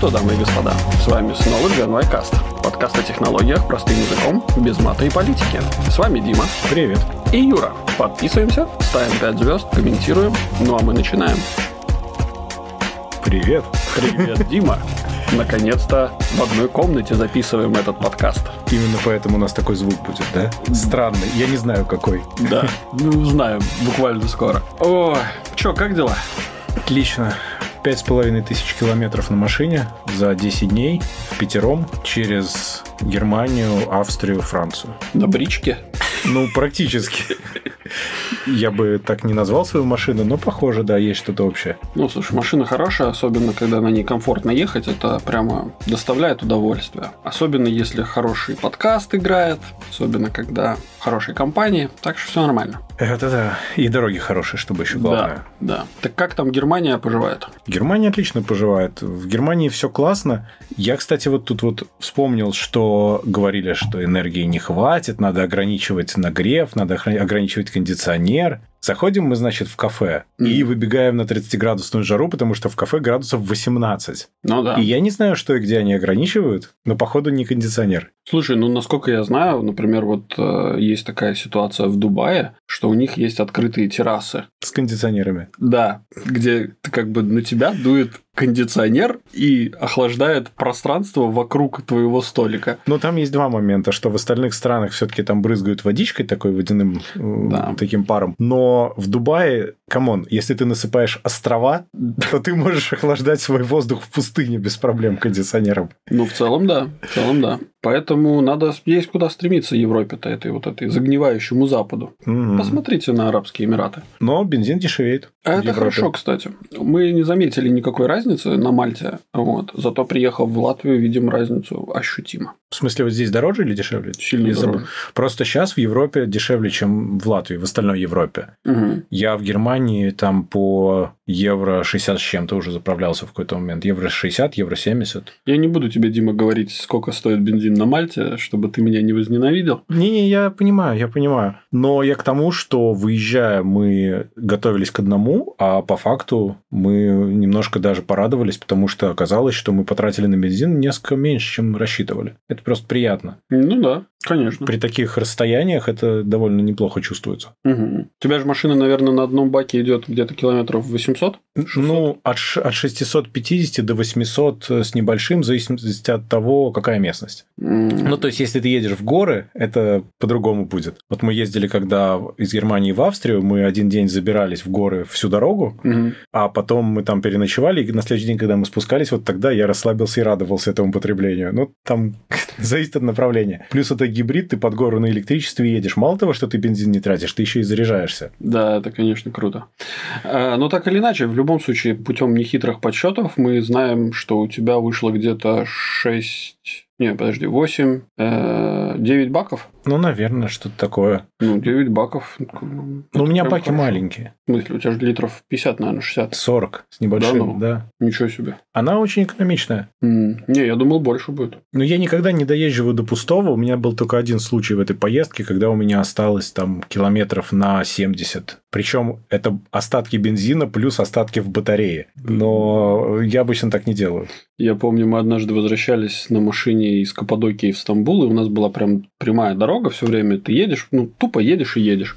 что, дамы и господа, с вами снова Gen Y Cast. Подкаст о технологиях простым языком, без мата и политики. С вами Дима. Привет. И Юра. Подписываемся, ставим 5 звезд, комментируем. Ну а мы начинаем. Привет. Привет, Дима. Наконец-то в одной комнате записываем этот подкаст. Именно поэтому у нас такой звук будет, да? Странный. Я не знаю, какой. Да, ну знаем, буквально скоро. О, чё, как дела? Отлично. Пять с половиной тысяч километров на машине за 10 дней в пятером через Германию, Австрию, Францию. На бричке? Ну, практически. Я бы так не назвал свою машину, но похоже, да, есть что-то общее. Ну, слушай, машина хорошая, особенно когда на ней комфортно ехать, это прямо доставляет удовольствие. Особенно если хороший подкаст играет, особенно когда хорошей компании, так что все нормально. Это да. И дороги хорошие, чтобы еще главное. Да, да. Так как там Германия поживает? Германия отлично поживает. В Германии все классно. Я, кстати, вот тут вот вспомнил, что говорили, что энергии не хватит, надо ограничивать нагрев, надо ограничивать кондиционер. Заходим мы, значит, в кафе mm. и выбегаем на 30-градусную жару, потому что в кафе градусов 18. Ну да. И я не знаю, что и где они ограничивают, но, походу, не кондиционер. Слушай, ну, насколько я знаю, например, вот э, есть такая ситуация в Дубае, что у них есть открытые террасы. С кондиционерами. Да, где как бы на тебя дует кондиционер и охлаждает пространство вокруг твоего столика. Но там есть два момента, что в остальных странах все-таки там брызгают водичкой такой водяным да. таким паром. Но в Дубае, come on, если ты насыпаешь острова, то ты можешь охлаждать свой воздух в пустыне без проблем кондиционером. Ну, в целом, да. В целом, да. Поэтому надо есть куда стремиться Европе-то, этой вот этой загнивающему Западу. Угу. Посмотрите на Арабские Эмираты. Но бензин дешевеет. А это хорошо, кстати. Мы не заметили никакой разницы на Мальте. Вот. Зато приехав в Латвию, видим разницу ощутимо. В смысле, вот здесь дороже или дешевле? Сильно дороже. Просто сейчас в Европе дешевле, чем в Латвии, в остальной Европе. Угу. Я в Германии там по евро 60 с чем-то уже заправлялся в какой-то момент. Евро 60, евро 70. Я не буду тебе, Дима, говорить, сколько стоит бензин на Мальте, чтобы ты меня не возненавидел. Не-не, я понимаю, я понимаю. Но я к тому, что выезжая, мы готовились к одному, а по факту мы немножко даже порадовались, потому что оказалось, что мы потратили на бензин несколько меньше, чем рассчитывали. Это просто приятно. Ну да, конечно. При таких расстояниях это довольно неплохо чувствуется. Угу. У тебя же машина, наверное, на одном баке идет где-то километров 800? 600? Ну, от, от 650 до 800 с небольшим, в зависимости от того, какая местность. Mm. Ну, то есть, если ты едешь в горы, это по-другому будет. Вот мы ездили, когда из Германии в Австрию, мы один день забирались в горы всю дорогу, mm-hmm. а потом мы там переночевали, и на следующий день, когда мы спускались, вот тогда я расслабился и радовался этому потреблению. Ну, там зависит от направления. Плюс это гибрид, ты под гору на электричестве едешь. Мало того, что ты бензин не тратишь, ты еще и заряжаешься. Да, это, конечно, круто. А, но так или иначе, в любом случае, путем нехитрых подсчетов мы знаем, что у тебя вышло где-то 6 не, подожди, 8, 9 баков? Ну, наверное, что-то такое. Ну, 9 баков. Ну, у меня баки хорошо. маленькие. В смысле, у тебя же литров 50, наверное, 60. 40 с небольшим, да. Ну, да. Ничего себе. Она очень экономичная. Mm. Не, я думал, больше будет. Но я никогда не доезживаю до пустого. У меня был только один случай в этой поездке, когда у меня осталось там километров на 70. Причем это остатки бензина плюс остатки в батарее. Но я обычно так не делаю. Я помню, мы однажды возвращались на машине из Каппадокии в Стамбул, и у нас была прям прямая дорога все время. Ты едешь, ну, тупо едешь и едешь.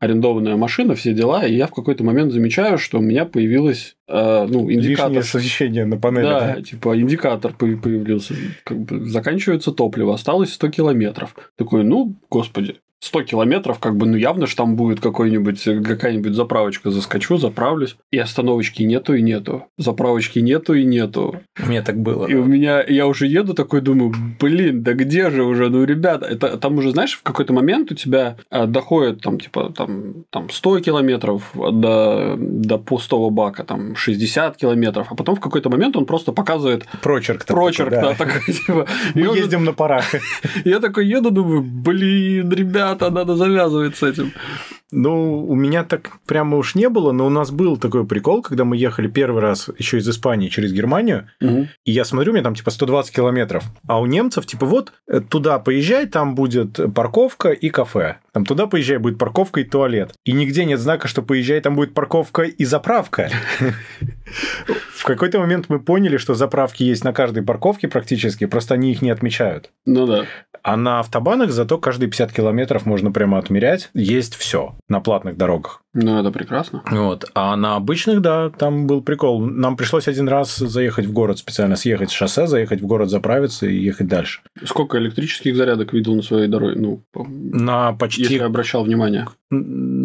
Арендованная машина, все дела, и я в какой-то момент замечаю, что у меня появилась э, ну, индикатор. Лишнее освещение на панели. Да, да, типа индикатор появился. Как бы заканчивается топливо, осталось 100 километров. Такой, ну, господи, 100 километров, как бы, ну, явно же там будет какой-нибудь, какая-нибудь заправочка. Заскочу, заправлюсь, и остановочки нету и нету. Заправочки нету и нету. У меня так было. И да. у меня, я уже еду такой, думаю, блин, да где же уже, ну, ребята, это там уже, знаешь, в какой-то момент у тебя а, доходит там, типа, там, там 100 километров до, до пустого бака, там 60 километров, а потом в какой-то момент он просто показывает... Прочерк. Прочерк, да. такой, типа... Мы ездим на парах. Я такой еду, думаю, блин, ребята, ребята, надо завязывать с этим. Ну, у меня так прямо уж не было, но у нас был такой прикол, когда мы ехали первый раз еще из Испании через Германию, угу. и я смотрю, у меня там типа 120 километров, а у немцев типа вот э, туда поезжай, там будет парковка и кафе. Там туда поезжай, будет парковка и туалет. И нигде нет знака, что поезжай, там будет парковка и заправка. В какой-то момент мы поняли, что заправки есть на каждой парковке практически, просто они их не отмечают. Ну да. А на автобанах зато каждые 50 километров можно прямо отмерять. Есть все на платных дорогах. Ну, это прекрасно. Вот. А на обычных, да, там был прикол. Нам пришлось один раз заехать в город специально, съехать с шоссе, заехать в город, заправиться и ехать дальше. Сколько электрических зарядок видел на своей дороге? Ну, на почти... Если обращал внимание.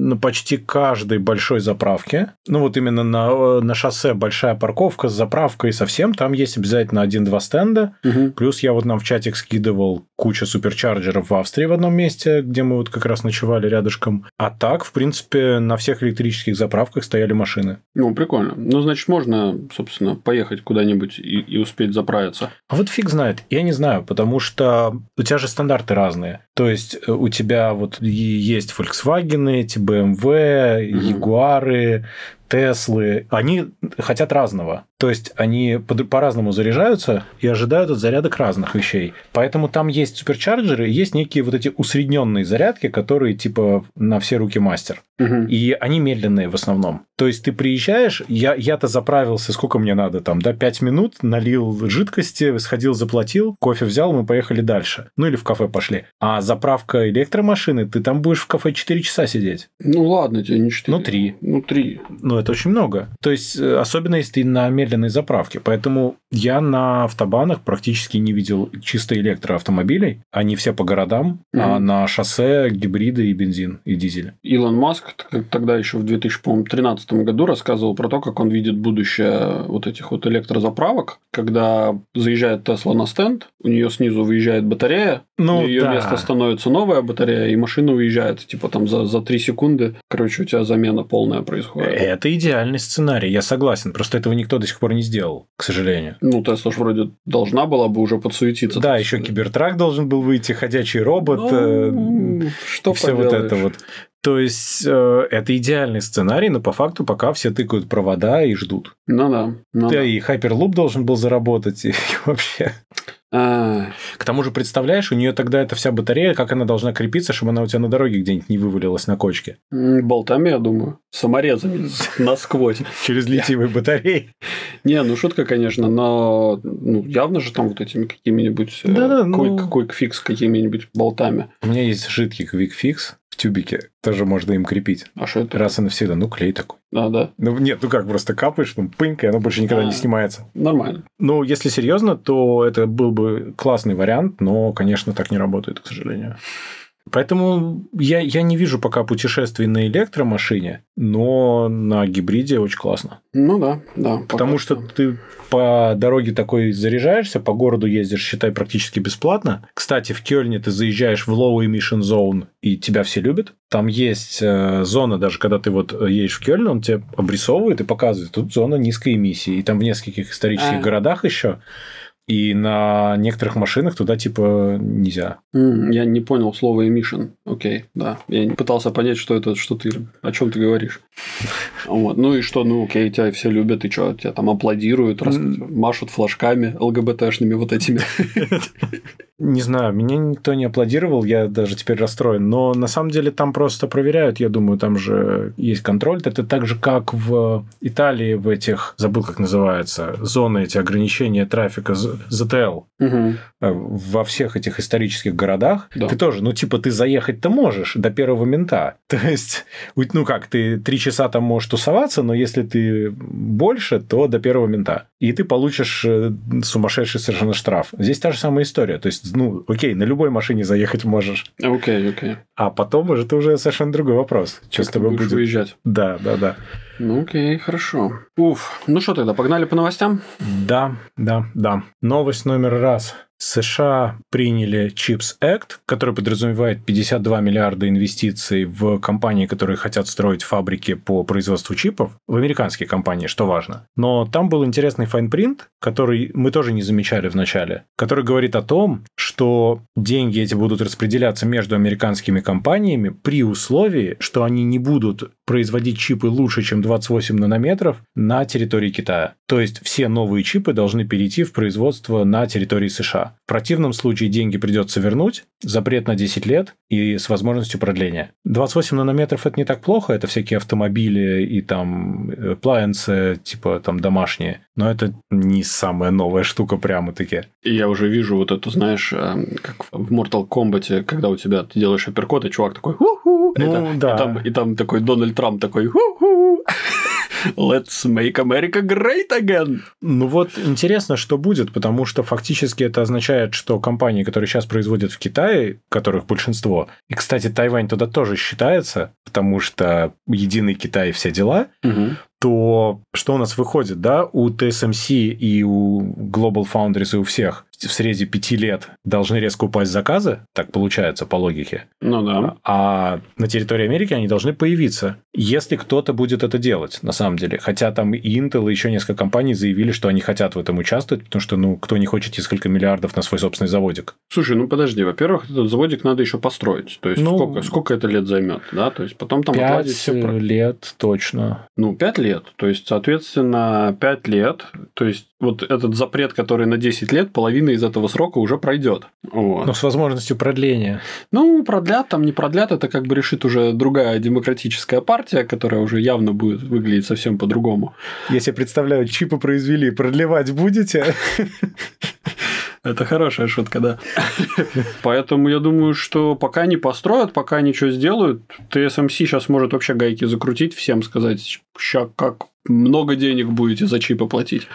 На почти каждой большой заправке. Ну, вот именно на, на шоссе большая парковка с заправкой совсем. Там есть обязательно один-два стенда. Угу. Плюс я вот нам в чатик скидывал кучу суперчарджеров в Австрии в одном месте, где мы вот как раз ночевали рядышком. А так, в принципе, на всех электрических заправках стояли машины. Ну, прикольно. Ну, значит, можно, собственно, поехать куда-нибудь и, и успеть заправиться. А вот фиг знает. Я не знаю, потому что у тебя же стандарты разные. То есть, э, у тебя вот есть Volkswagen, эти BMW, Ягуары, Теслы, они хотят разного. То есть они по-разному заряжаются и ожидают от зарядок разных вещей. Поэтому там есть суперчарджеры, есть некие вот эти усредненные зарядки, которые типа на все руки мастер. Угу. И они медленные в основном. То есть ты приезжаешь, я, я-то заправился, сколько мне надо там, да, 5 минут, налил жидкости, сходил, заплатил, кофе взял, мы поехали дальше. Ну или в кафе пошли. А заправка электромашины, ты там будешь в кафе 4 часа сидеть. Ну ладно, тебе не 4. Ну 3. Ну 3. Ну это очень много. То есть, э, особенно если ты на медленной заправке. Поэтому я на автобанах практически не видел чисто электроавтомобилей. Они все по городам, Мгм. а на шоссе гибриды и бензин, и дизель. Илон Маск тогда еще в 2013 году рассказывал про то, как он видит будущее вот этих вот электрозаправок, когда заезжает Тесла на стенд, у нее снизу выезжает батарея, Ну, ее да. место становится новая батарея, и машина уезжает, типа там за, за 3 секунды, короче, у тебя замена полная происходит. Это идеальный сценарий, я согласен. Просто этого никто до сих пор не сделал, к сожалению. Ну, Тесла ж вроде должна была бы уже подсуетиться. Да, еще кибертрак должен был выйти, ходячий робот. Ну, э, что все вот поделаешь. это вот. То есть э, это идеальный сценарий, но по факту пока все тыкают провода и ждут. Ну да. ну Да да. и Hyperloop должен был заработать, и вообще. А, К тому же, представляешь, у нее тогда эта вся батарея, как она должна крепиться, чтобы она у тебя на дороге где-нибудь не вывалилась на кочке. болтами, я думаю. Саморезами насквозь. Через литиевые батареи. Не, ну шутка, конечно, но ну, явно же там вот этими какими-нибудь э, ну- fix какими-нибудь болтами. У меня есть жидкий Fix в тюбике. Тоже можно им крепить. А что это? Раз и навсегда. Ну, клей такой. А, да, Ну, нет, ну как, просто капаешь, ну, пынька, и оно больше никогда А. не снимается. нормально. Ну, если серьезно, то это был бы классный вариант, но, конечно, так не работает, к сожалению. Поэтому я, я не вижу пока путешествий на электромашине, но на гибриде очень классно. Ну да, да. Потому пока что ты по дороге такой заряжаешься, по городу ездишь, считай, практически бесплатно. Кстати, в Кёльне ты заезжаешь в Low Emission Zone, и тебя все любят. Там есть э, зона, даже когда ты вот едешь в Кёльн, он тебе обрисовывает и показывает, тут зона низкой эмиссии. И там в нескольких исторических А. городах еще. И на некоторых машинах туда типа нельзя. М, Я не понял слово emission. Окей, да. Я не пытался понять, что это, что ты, о чем ты говоришь. Вот. Ну и что, ну окей, тебя все любят, и что, тебя там аплодируют, рас- М. машут флажками ЛГБТшными вот этими. Не знаю, меня никто не аплодировал, я даже теперь расстроен. Но на самом деле там просто проверяют, я думаю, там же есть контроль. Это так же, как в Италии в этих, забыл, как называется, зоны эти ограничения трафика, ЗТЛ. Мгм. Э, Во всех этих исторических городах Да. ты тоже, ну, типа, ты заехать-то можешь до первого мента. То есть, ну как, ты три часа там можешь тусоваться, но если ты больше, то до первого мента. И ты получишь э, сумасшедший совершенно штраф. Здесь та же самая история. То есть, ну, окей, на любой машине заехать можешь. Окей, окей. А потом уже это уже совершенно другой вопрос. Что Как с тобой будет? выезжать? Да, да, да. Ну окей, хорошо. Уф, ну что тогда, погнали по новостям? Да, да, да. Новость номер раз. США приняли Chips Act, который подразумевает 52 миллиарда инвестиций в компании, которые хотят строить фабрики по производству чипов, в американские компании, что важно. Но там был интересный файнпринт, который мы тоже не замечали в начале, который говорит о том, что деньги эти будут распределяться между американскими компаниями при условии, что они не будут производить чипы лучше, чем 28 нанометров на территории Китая. То есть все новые чипы должны перейти в производство на территории США. В противном случае деньги придется вернуть, запрет на 10 лет и с возможностью продления. 28 нанометров это не так плохо, это всякие автомобили и там appliances, типа там домашние, но это не самая новая штука прямо-таки. Я уже вижу вот это, знаешь, э, как в Mortal Kombat, когда у тебя ты делаешь апперкот, и чувак такой Ну, это- да. и, там, и там такой Дональд Трамп такой ху-ху. Let's make America great again. Ну вот интересно, что будет, потому что фактически это означает, что компании, которые сейчас производят в Китае, которых большинство, и, кстати, Тайвань туда тоже считается, потому что единый Китай и все дела, то что у нас выходит, да, у TSMC и у Global Foundries и у всех в срезе пяти лет должны резко упасть заказы, так получается по логике, Ну да. а на территории Америки они должны появиться, если кто-то будет это делать, на самом деле. Хотя там и Intel, и еще несколько компаний заявили, что они хотят в этом участвовать, потому что, ну, кто не хочет несколько миллиардов на свой собственный заводик. Слушай, ну подожди, во-первых, этот заводик надо еще построить. То есть Ну, сколько, сколько это лет займет, да? То есть потом там отладить Пять все про- лет точно. Ну, 5 лет. То есть, соответственно, 5 лет. То есть, вот этот запрет, который на 10 лет, половина из этого срока уже пройдет. Вот. Но с возможностью продления. Ну, продлят, там не продлят, это как бы решит уже другая демократическая партия, которая уже явно будет выглядеть совсем по-другому. Я себе представляю, чипы произвели, продлевать будете? Это хорошая шутка, да. Поэтому я думаю, что пока не построят, пока ничего сделают, TSMC сейчас может вообще гайки закрутить, всем сказать, ща как много денег будете за чипы платить.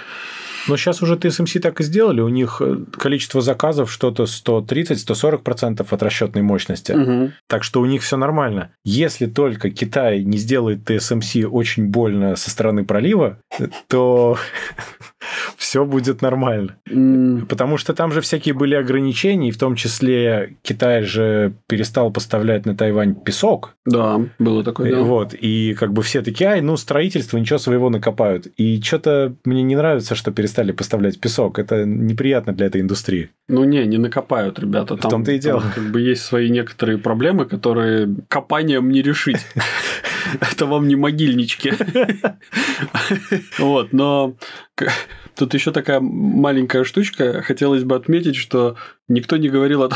Но сейчас уже TSMC так и сделали. У них э, количество заказов что-то 130-140% от расчетной мощности. Мгм. Так что у них все нормально. Если только Китай не сделает TSMC очень больно со стороны пролива, то все будет нормально. Потому что там же всякие были ограничения, и в том числе Китай же перестал поставлять на Тайвань песок. Да, было такое. да. Вот, и как бы все такие, ай, ну, строительство, ничего своего накопают. И что-то мне не нравится, что перестали поставлять песок. Это неприятно для этой индустрии. Ну не, не накопают, ребята. Там, том-то и дело. там как бы есть свои некоторые проблемы, которые копанием не решить. Это вам не могильнички. Вот, но тут еще такая маленькая штучка. Хотелось бы отметить, что никто не говорил о,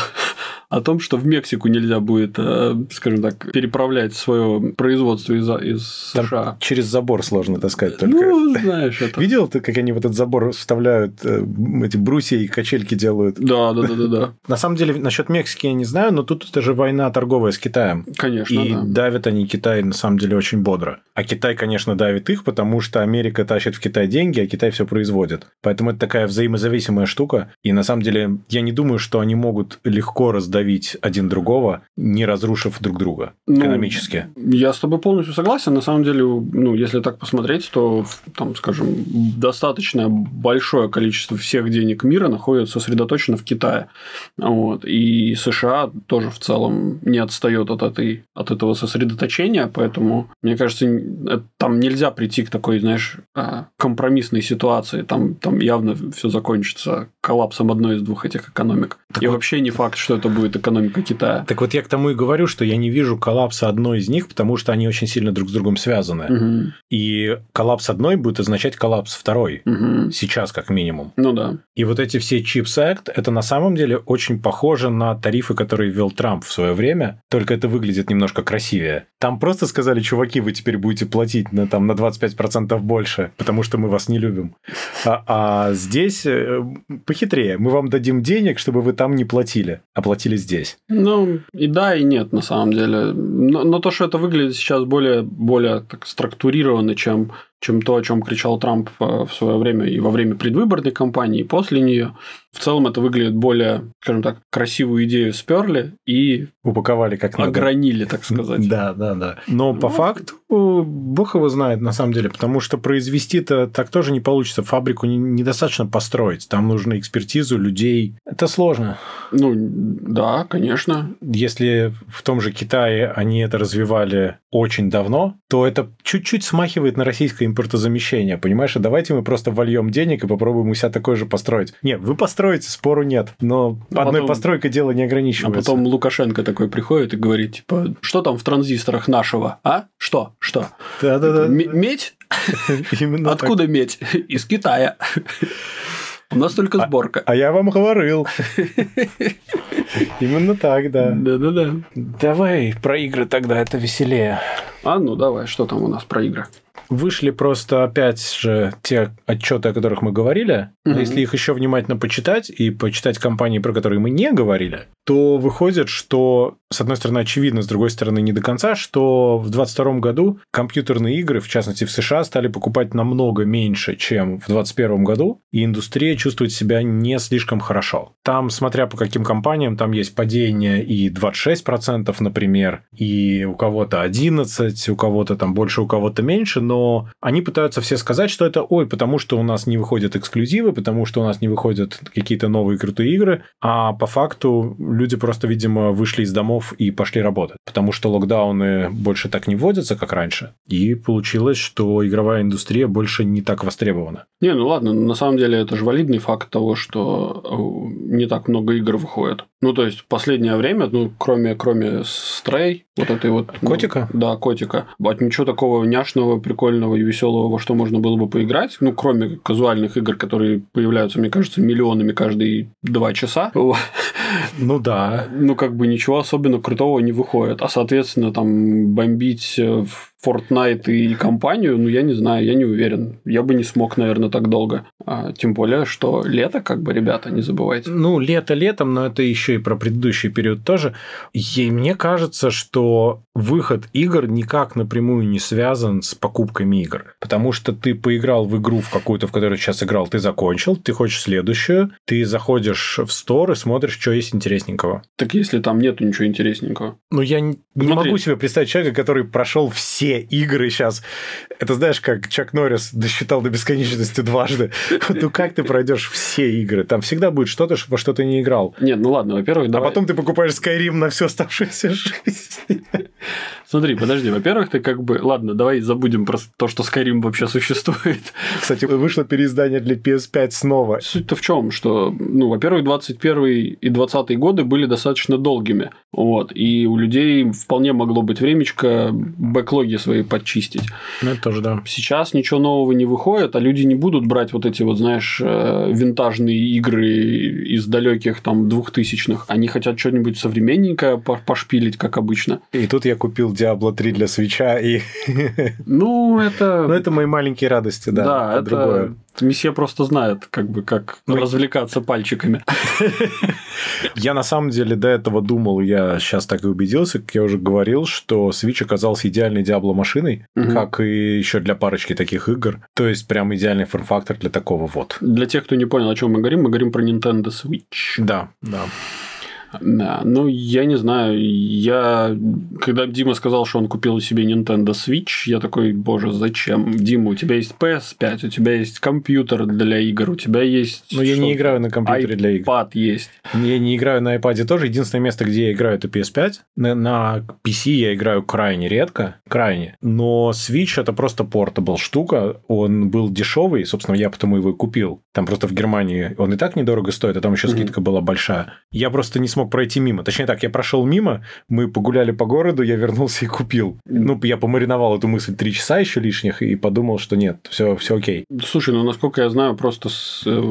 о том, что в Мексику нельзя будет, э, скажем так, переправлять свое производство из, из Там США. Через забор сложно таскать только. Ну, знаешь, это... Видел ты, как они в этот забор вставляют э, эти брусья и качельки делают? Да, да, да, да, да. На самом деле, насчет Мексики я не знаю, но тут это же война торговая с Китаем. Конечно, И да. давят они Китай на самом деле очень бодро. А Китай, конечно, давит их, потому что Америка тащит в Китай деньги, а Китай все производит. Поэтому это такая взаимозависимая штука. И на самом деле я не думаю, что они могут легко раздавить один другого, не разрушив друг друга Ну, экономически. Я с тобой полностью согласен. На самом деле, ну, если так посмотреть, то, там, скажем, достаточно большое количество всех денег мира находится сосредоточено в Китае. Вот. И США тоже в целом не отстает от, этой, от этого сосредоточения, поэтому, мне кажется, э, там нельзя прийти к такой, знаешь, а, компромиссной ситуации. Там, там явно все закончится коллапсом одной из двух этих экономик. И вообще не факт, что это будет экономика Китая. Так вот я к тому и говорю, что я не вижу коллапса одной из них, потому что они очень сильно друг с другом связаны. Мгм. И коллапс одной будет означать коллапс второй. Мгм. Сейчас, как минимум. Ну да. И вот эти все Chips Act, это на самом деле очень похоже на тарифы, которые ввел Трамп в свое время, только это выглядит немножко красивее. Там просто сказали, чуваки, вы теперь будете платить на, там, на 25% больше, потому что мы вас не любим. А, а здесь э, похитрее. Мы вам дадим денег, чтобы вы там не платили, а платили здесь. Ну, и да, и нет, на самом деле. Но, но то, что это выглядит сейчас более, более так структурированно, чем, чем то, о чем кричал Трамп э, в свое время и во время предвыборной кампании, и после нее. В целом это выглядит более, скажем так, красивую идею сперли и Упаковали как надо. огранили, так сказать. Да, да, да. Но по Ну. факту бог его знает на самом деле, потому что произвести-то так тоже не получится. Фабрику не- недостаточно построить. Там нужно экспертизу людей. Это сложно. Ну, да, конечно. Если в том же Китае они это развивали очень давно, то это чуть-чуть смахивает на российское импортозамещение, понимаешь? А давайте мы просто вольем денег и попробуем у себя такое же построить. Нет, вы построите, спору нет, но а одной потом, постройкой дело не ограничивается. А потом Лукашенко такой приходит и говорит, типа, что там в транзисторах нашего, а? Что? Что? Да-да-да. Медь? Именно Откуда медь? Из Китая. У нас только а, сборка. А, а я вам говорил. Именно так, да. Да-да-да. Давай про игры тогда, это веселее. А ну давай, что там у нас про игры? Вышли просто опять же те отчеты, о которых мы говорили. Угу. Если их еще внимательно почитать и почитать компании, про которые мы не говорили, то выходит, что, с одной стороны, очевидно, с другой стороны, не до конца, что в 2022 году компьютерные игры, в частности в США, стали покупать намного меньше, чем в 2021 году, и индустрия чувствует себя не слишком хорошо. Там, смотря по каким компаниям, там есть падение и 26%, например, и у кого-то 11, у кого-то там больше, у кого-то меньше, но они пытаются все сказать, что это, ой, потому что у нас не выходят эксклюзивы, потому что у нас не выходят какие-то новые крутые игры, а по факту люди просто, видимо, вышли из домов и пошли работать, потому что локдауны больше так не вводятся, как раньше, и получилось, что игровая индустрия больше не так востребована. Не, ну ладно, на самом деле это же валидный факт того, что э, не так много игр выходит. Ну, то есть, в последнее время, ну, кроме, кроме Стрей, вот этой вот... Ну, котика? Ну, да, котика. От ничего такого няшного, прикольного и веселого, во что можно было бы поиграть, ну, кроме казуальных игр, которые появляются, мне кажется, миллионами каждые два часа. Ну да. Ну, как бы ничего особенно крутого не выходит. А, соответственно, там бомбить в Fortnite и компанию, ну, я не знаю, я не уверен. Я бы не смог, наверное, так долго. А, тем более, что лето, как бы, ребята, не забывайте. Ну, лето летом, но это еще и про предыдущий период тоже. И мне кажется, что выход игр никак напрямую не связан с покупками игр. Потому что ты поиграл в игру в какую-то, в которую сейчас играл, ты закончил, ты хочешь следующую, ты заходишь в стор и смотришь, что есть интересненького. Так если там нету ничего интересненького. Ну, я не Смотри. могу себе представить человека, который прошел все игры сейчас. Это знаешь, как Чак Норрис досчитал до бесконечности дважды. Ну как ты пройдешь все игры? Там всегда будет что-то, во что ты не играл. Нет, ну ладно, во-первых, А потом ты покупаешь Skyrim на всю оставшуюся жизнь. Смотри, подожди, во-первых, ты как бы... Ладно, давай забудем про то, что Skyrim вообще существует. Кстати, вышло переиздание для PS5 снова. Суть-то в чем, что, ну, во-первых, 21 и 20 годы были достаточно долгими. Вот. И у людей вполне могло быть времечко бэклоги свои подчистить. Ну, это тоже, да. Сейчас ничего нового не выходит, а люди не будут брать вот эти вот, знаешь, э, винтажные игры из далеких там двухтысячных. Они хотят что-нибудь современненькое пошпилить, как обычно. И тут я купил Diablo 3 для свеча и... Ну, это... Ну, это мои маленькие радости, да. Да, это... Другое. Месье просто знает, как бы, как ну, развлекаться пальчиками. Я на самом деле до этого думал, я сейчас так и убедился, как я уже говорил, что Switch оказался идеальной Diablo машиной, угу. как и еще для парочки таких игр. То есть, прям идеальный форм-фактор для такого вот. Для тех, кто не понял, о чем мы говорим, мы говорим про Nintendo Switch. Да, да. Да, ну, я не знаю, я... Когда Дима сказал, что он купил себе Nintendo Switch, я такой, боже, зачем? Дима, у тебя есть PS5, у тебя есть компьютер для игр, у тебя есть... Ну, я не играю на компьютере для игр. iPad есть. Я не играю на iPad тоже. Единственное место, где я играю, это PS5. На, на PC я играю крайне редко, крайне. Но Switch это просто портабл штука. Он был дешевый, собственно, я потому его и купил. Там просто в Германии он и так недорого стоит, а там еще скидка mm-hmm. была большая. Я просто не смог смог пройти мимо. Точнее так, я прошел мимо, мы погуляли по городу, я вернулся и купил. Ну, я помариновал эту мысль три часа еще лишних и подумал, что нет, все, все окей. Слушай, ну, насколько я знаю, просто с э,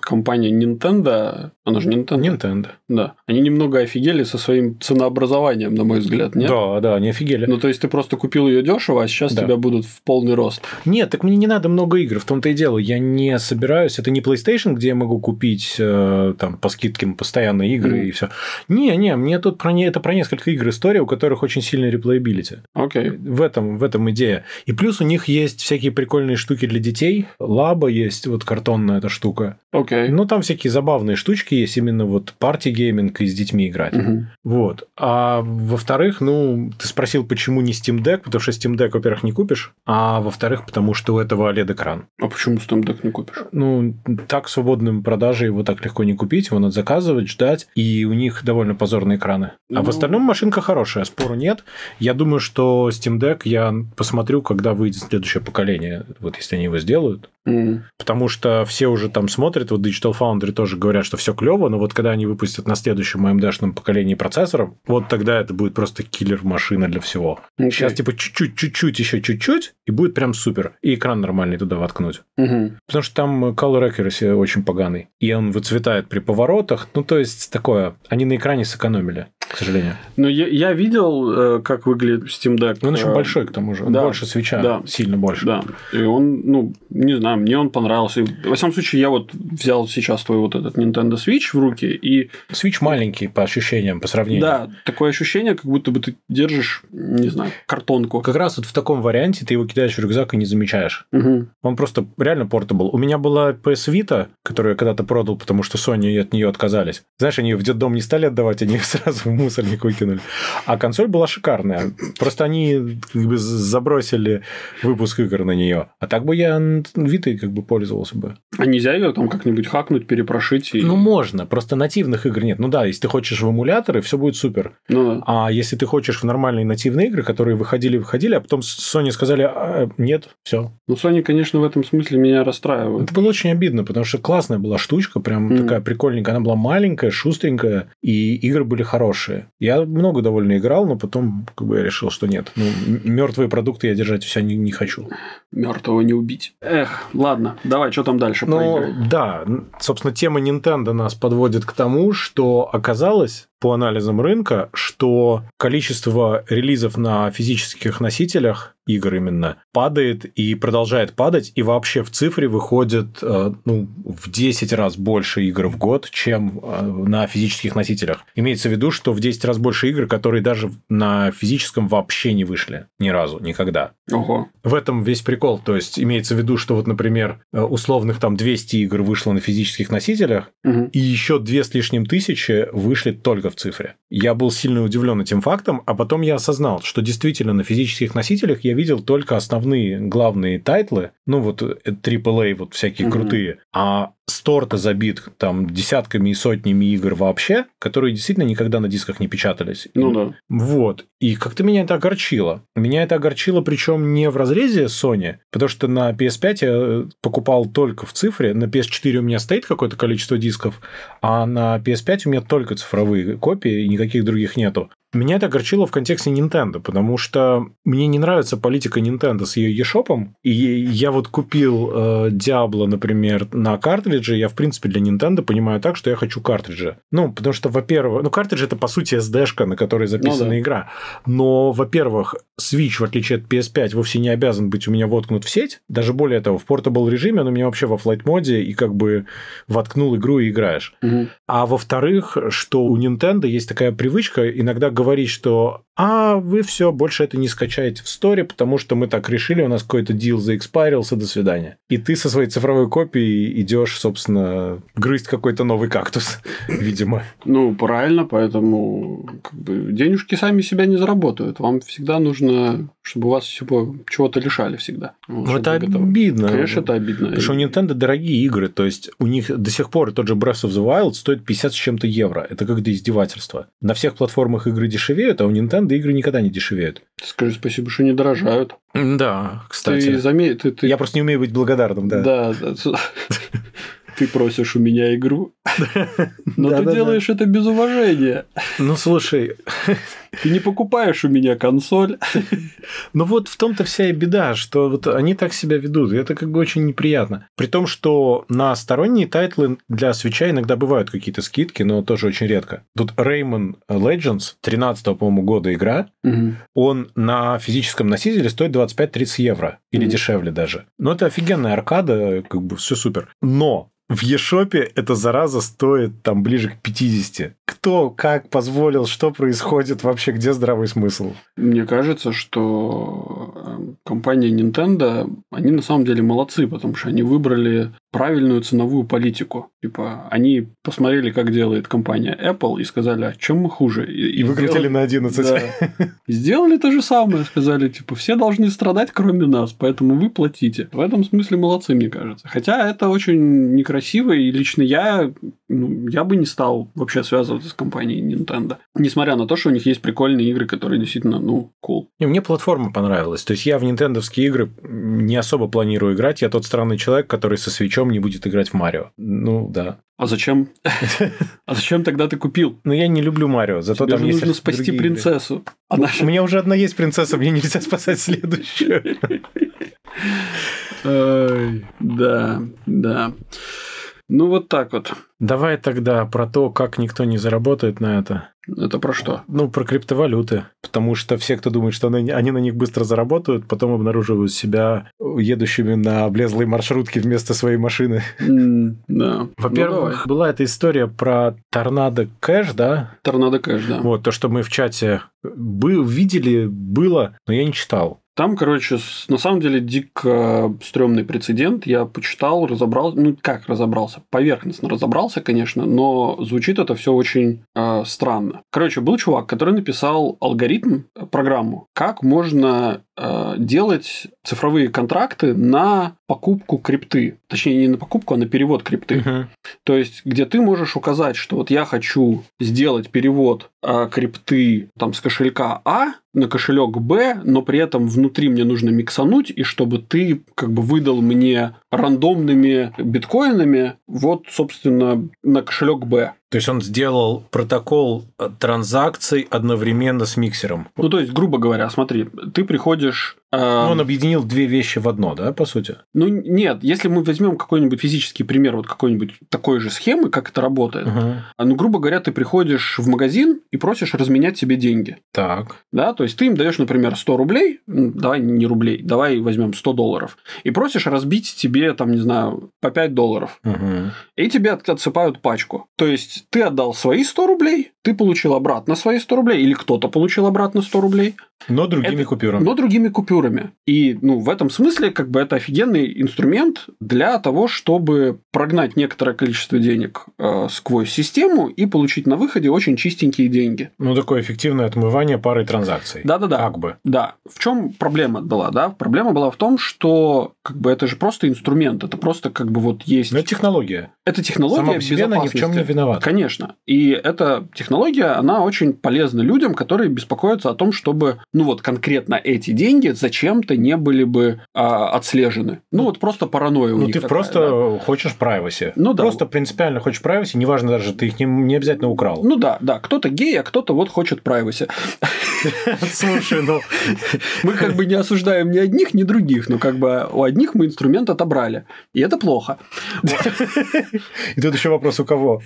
компания Nintendo, она же Nintendo. Nintendo. Да. Они немного офигели со своим ценообразованием, на мой взгляд, нет? Да, да, они офигели. Ну, то есть, ты просто купил ее дешево, а сейчас да. тебя будут в полный рост. Нет, так мне не надо много игр, в том-то и дело. Я не собираюсь, это не PlayStation, где я могу купить э, там по скидкам постоянно игры mm. и все. Не, не, мне тут про не это про несколько игр история, у которых очень сильный replayability. Окей. Okay. В этом в этом идея. И плюс у них есть всякие прикольные штуки для детей. Labo есть вот картонная эта штука. Окей. Okay. Ну там всякие забавные штучки есть именно вот party gaming и с детьми играть. Uh-huh. Вот. А во-вторых, ну ты спросил, почему не Steam Deck, потому что Steam Deck, во-первых, не купишь, а во-вторых, потому что у этого OLED экран. А почему Steam Deck не купишь? Ну так свободным продаже его так легко не купить, его надо заказывать, ждать, и у них довольно позорные экраны. А в Ну. остальном машинка хорошая, спору нет. Я думаю, что Steam Deck я посмотрю, когда выйдет следующее поколение, вот если они его сделают. Потому что все уже там смотрят, вот Digital Foundry тоже говорят, что все клево, но вот когда они выпустят на следующем AMD-шном поколении процессоров, вот тогда это будет просто киллер-машина для всего. Окей. Сейчас типа чуть-чуть, чуть-чуть, еще чуть-чуть, и будет прям супер. И экран нормальный туда воткнуть. Мгм. Потому что там color accuracy очень поганый. И он выцветает при поворотах. Ну, то есть, такое. Они на экране сэкономили, к сожалению. Ну, я, я видел, э, как выглядит Steam Deck. Но он еще Э, большой, к тому же. Он да, больше свеча. да. Сильно больше. Да. И он, ну, не знаю, мне он понравился. И, Во всяком случае, я вот взял сейчас твой вот этот Nintendo Switch в руки, и Свич маленький по ощущениям, по сравнению. да, такое ощущение, как будто бы ты держишь, не знаю, картонку. Как раз вот в таком варианте ты его кидаешь в рюкзак и не замечаешь. Мгм. Он просто реально портабл. У меня была PS Vita, которую я когда-то продал, потому что Sony от нее отказались. Знаешь, они ее в детдом не стали отдавать, они ее сразу мусорник выкинули. А консоль была шикарная. Просто они как бы забросили выпуск игр на нее. А так бы я Vita как бы пользовался бы. А нельзя ее там как-нибудь хакнуть, перепрошить? И... Ну, можно. Просто нативных игр нет. Ну да, если ты хочешь в эмуляторы, все будет супер. Ну да. А если ты хочешь в нормальные нативные игры, которые выходили-выходили, а потом Sony сказали, «А, нет, все, Ну, Sony, конечно, в этом смысле меня расстраивает. Это было очень обидно, потому что классная была штучка, прям Мгм. такая прикольненькая. Она была маленькая, шустренькая, и игры были хорошие. Я много довольно играл, но потом как бы я решил, что нет. Ну, мертвые продукты я держать у себя не, не хочу. Мертвого не убить. Эх, ладно, давай, что там дальше Ну, да, собственно, тема Nintendo нас подводит к тому, что оказалось по анализам рынка, что количество релизов на физических носителях игр именно падает и продолжает падать, и вообще в цифре выходит э, ну, в 10 раз больше игр в год, чем э, на физических носителях. Имеется в виду, что в 10 раз больше игр, которые даже на физическом вообще не вышли ни разу, никогда. Ого. В этом весь прикол. То есть имеется в виду, что вот, например, э, условных там 200 игр вышло на физических носителях, Мгм. и еще две с лишним тысячи вышли только в цифре. Я был сильно удивлен этим фактом, а потом я осознал, что действительно на физических носителях я видел только основные главные тайтлы, ну вот э, AAA, вот всякие Мгм. крутые, а store-то забит там десятками и сотнями игр вообще, которые действительно никогда на дисках не печатались. Ну да. Вот. И как-то меня это огорчило. Меня это огорчило, причем не в разрезе Sony, потому что на PS5 я э, покупал только в цифре, на PS4 у меня стоит какое-то количество дисков, а на PS5 у меня только цифровые копии, и никаких других нету. Меня это огорчило в контексте Nintendo, потому что мне не нравится политика Nintendo с ее eShop, и я вот купил э, Diablo, например, на картридже, я, в принципе, для Nintendo понимаю так, что я хочу картриджи. Ну, потому что, во-первых, ну, картридж это, по сути, SD-шка, на которой записана Ну да. игра. Но, во-первых, Switch, в отличие от PS5, вовсе не обязан быть у меня воткнут в сеть. Даже более того, в портабл режиме он у меня вообще во флайт моде и как бы воткнул игру и играешь. Мгм. А во-вторых, что у Nintendo есть такая привычка иногда говорить, что а вы все, больше это не скачаете в сторе, потому что мы так решили, у нас какой-то дил заэкспайрился, до свидания. И ты со своей цифровой копией идешь, собственно, грызть какой-то новый кактус, видимо. Ну, правильно, поэтому как бы, денежки сами себя не заработают. Вам всегда нужно, чтобы вас всего чего-то лишали всегда. Вот, Ну, это обидно. Конечно, это обидно. Потому что у Nintendo дорогие игры, то есть у них до сих пор тот же Breath of the Wild стоит 50 с чем-то евро. Это как-то издевательство. На всех платформах игры дешевеют, а у Nintendo игры никогда не дешевеют. Скажи спасибо, что не дорожают. Да, Ты заметь, ты, ты- Я просто не умею быть благодарным, да. Да, да, Ты просишь у меня игру, но ты делаешь это без уважения. Ну, слушай, Ты не покупаешь у меня консоль. ну вот в том-то вся и беда, что вот они так себя ведут, и это как бы очень неприятно. При том, что на сторонние тайтлы для Switch а иногда бывают какие-то скидки, но тоже очень редко. Тут Rayman Legends, 13 по-моему, года игра, он на физическом носителе стоит 25-30 евро. Или дешевле даже. Но это офигенная аркада, как бы все супер. Но в eShop е эта зараза стоит там ближе к 50. Кто, как позволил, что происходит вообще, где здравый смысл? Мне кажется, что э, компания Nintendo, они на самом деле молодцы, потому что они выбрали правильную ценовую политику. Типа, они посмотрели, как делает компания Apple, и сказали, а чем мы хуже? И выкрутили сделали- на 11. Да. И Сделали то же самое, сказали, типа, все должны страдать, кроме нас, поэтому вы платите. В этом смысле молодцы, мне кажется. Хотя это очень некрасиво, и лично я ну, я бы не стал вообще связываться с компанией Nintendo. Несмотря на то, что у них есть прикольные игры, которые действительно, ну, cool. И мне платформа понравилась. То есть я в нинтендовские игры не особо планирую играть. Я тот странный человек, который со свечом не будет играть в Марио. Ну, да. А зачем? А зачем тогда ты купил? Ну, я не люблю Марио, зато Тебе там есть нужно спасти принцессу. Она У меня уже одна есть принцесса, мне нельзя спасать следующую. Да, да. Ну, вот так вот. Давай тогда про то, как никто не заработает на это. Это про что? Ну, про криптовалюты. Потому что все, кто думает, что они они на них быстро заработают, потом обнаруживают себя едущими на облезлой маршрутке вместо своей машины. М, Да. Во-первых, Ну, была эта история про торнадо кэш, да? Торнадо Кэш, да. Вот, то, что мы в чате бы- видели, было, но я не читал. Там, короче, на самом деле дико стрёмный прецедент. Я почитал, разобрался. Ну, как разобрался? Поверхностно разобрался, конечно, но звучит это все очень э, странно. Короче, был чувак, который написал алгоритм, э, программу, как можно э, делать цифровые контракты на покупку крипты. Точнее, не на покупку, а на перевод крипты. То есть, где ты можешь указать, что вот я хочу сделать перевод э, крипты там с кошелька А на кошелек Б, но при этом внутри мне нужно миксануть, и чтобы ты как бы выдал мне рандомными биткоинами, вот, собственно, на кошелек Б. То есть он сделал протокол э, транзакций одновременно с миксером. Ну, то есть, грубо говоря, смотри, ты приходишь... э, Ну, он объединил две вещи в одно, да, по сути? ну, нет, если мы возьмем какой-нибудь физический пример вот какой-нибудь такой же схемы, как это работает, а, ну, грубо говоря, ты приходишь в магазин и просишь разменять себе деньги. Так. Да, то есть ты им даешь, например, 100 рублей, м, давай не рублей, давай возьмем 100 долларов, и просишь разбить тебе, там, не знаю, по 5 долларов, Мгм. и тебе от- отсыпают пачку. То есть ты отдал свои 100 рублей, ты получил обратно свои 100 рублей, или кто-то получил обратно 100 рублей, Но другими Это- купюрами. но другими купюрами. И ну, в этом смысле как бы это офигенный инструмент для того, чтобы прогнать некоторое количество денег э, сквозь систему и получить на выходе очень чистенькие деньги. Ну, такое эффективное отмывание парой транзакций. Да-да-да. Как бы. Да, в чем проблема была, да? Проблема была в том, что как бы это же просто инструмент, это просто как бы вот есть. Но это технология. это технология Сама по себе она ни в чем не виновата. Конечно. И эта технология, она очень полезна людям, которые беспокоятся о том, чтобы, ну вот конкретно эти деньги зачем-то не были бы а, отслежены. Ну вот просто паранойя у Ну, них ты такая, просто да. хочешь privacy. Ну да. Просто принципиально хочешь privacy, неважно даже, ты их не, не обязательно украл. Ну да, да, кто-то гей, а кто-то вот хочет privacy. Слушай, ну... Мы как бы не осуждаем ни одних, ни других, но как бы у одних мы инструмент отобрали. И это плохо. И тут еще вопрос, у кого?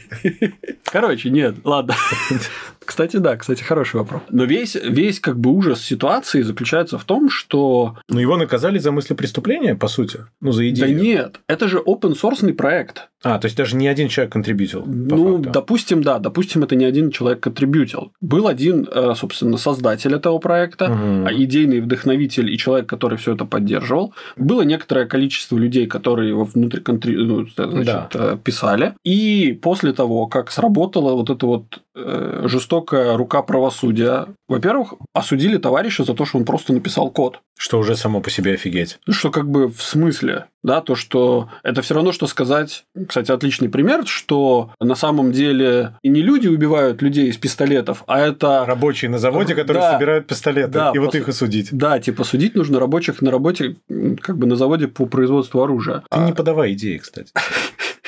Короче, нет, ладно. Кстати, да, кстати, хороший вопрос. Но весь, весь как бы ужас ситуации заключается в том, что... Ну, его наказали за мысли преступления, по сути. Ну, за идею. Да нет, это же open source проект. А, то есть даже не один человек контрибьютил. ну, факту. допустим, да, допустим, это не один человек контрибьютил. Был один, э, собственно, создатель этого проекта, а идейный вдохновитель и человек, который все это поддерживал. Было некоторое количество людей, которые его внутрь контри... ну, значит, Да. э, писали. И после того, как сработала вот эта вот э, жестокая рука правосудия, во-первых, осудили товарища за то, что он просто написал код. Что уже само по себе офигеть. Ну, Что как бы в смысле, да, то, что это все равно, что сказать, кстати, отличный пример, что на самом деле и не люди убивают людей из пистолетов, а это Рабочие на заводе, которые Да. собирают пистолеты. Да, и вот их и судить. Да, типа судить нужно рабочих на работе, как бы на заводе по производству оружия. Ты не подавай идеи, кстати.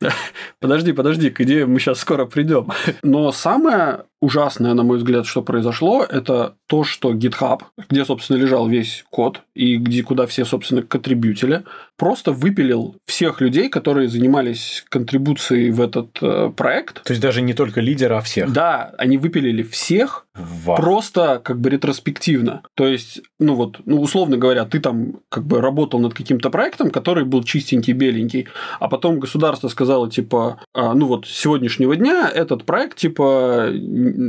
Подожди, подожди, к идее мы сейчас скоро придем. Но самое ужасное, на мой взгляд, что произошло, это то, что GitHub, где, собственно, лежал весь код и где, куда все, собственно, контрибьютили, просто выпилил всех людей, которые занимались контрибуцией в этот э, проект. То есть даже не только лидера, а всех. Да, они выпилили всех, Вау. Просто как бы ретроспективно. То есть, ну вот, ну условно говоря, ты там как бы работал над каким-то проектом, который был чистенький, беленький, а потом государство сказало, типа, а, ну вот с сегодняшнего дня этот проект, типа,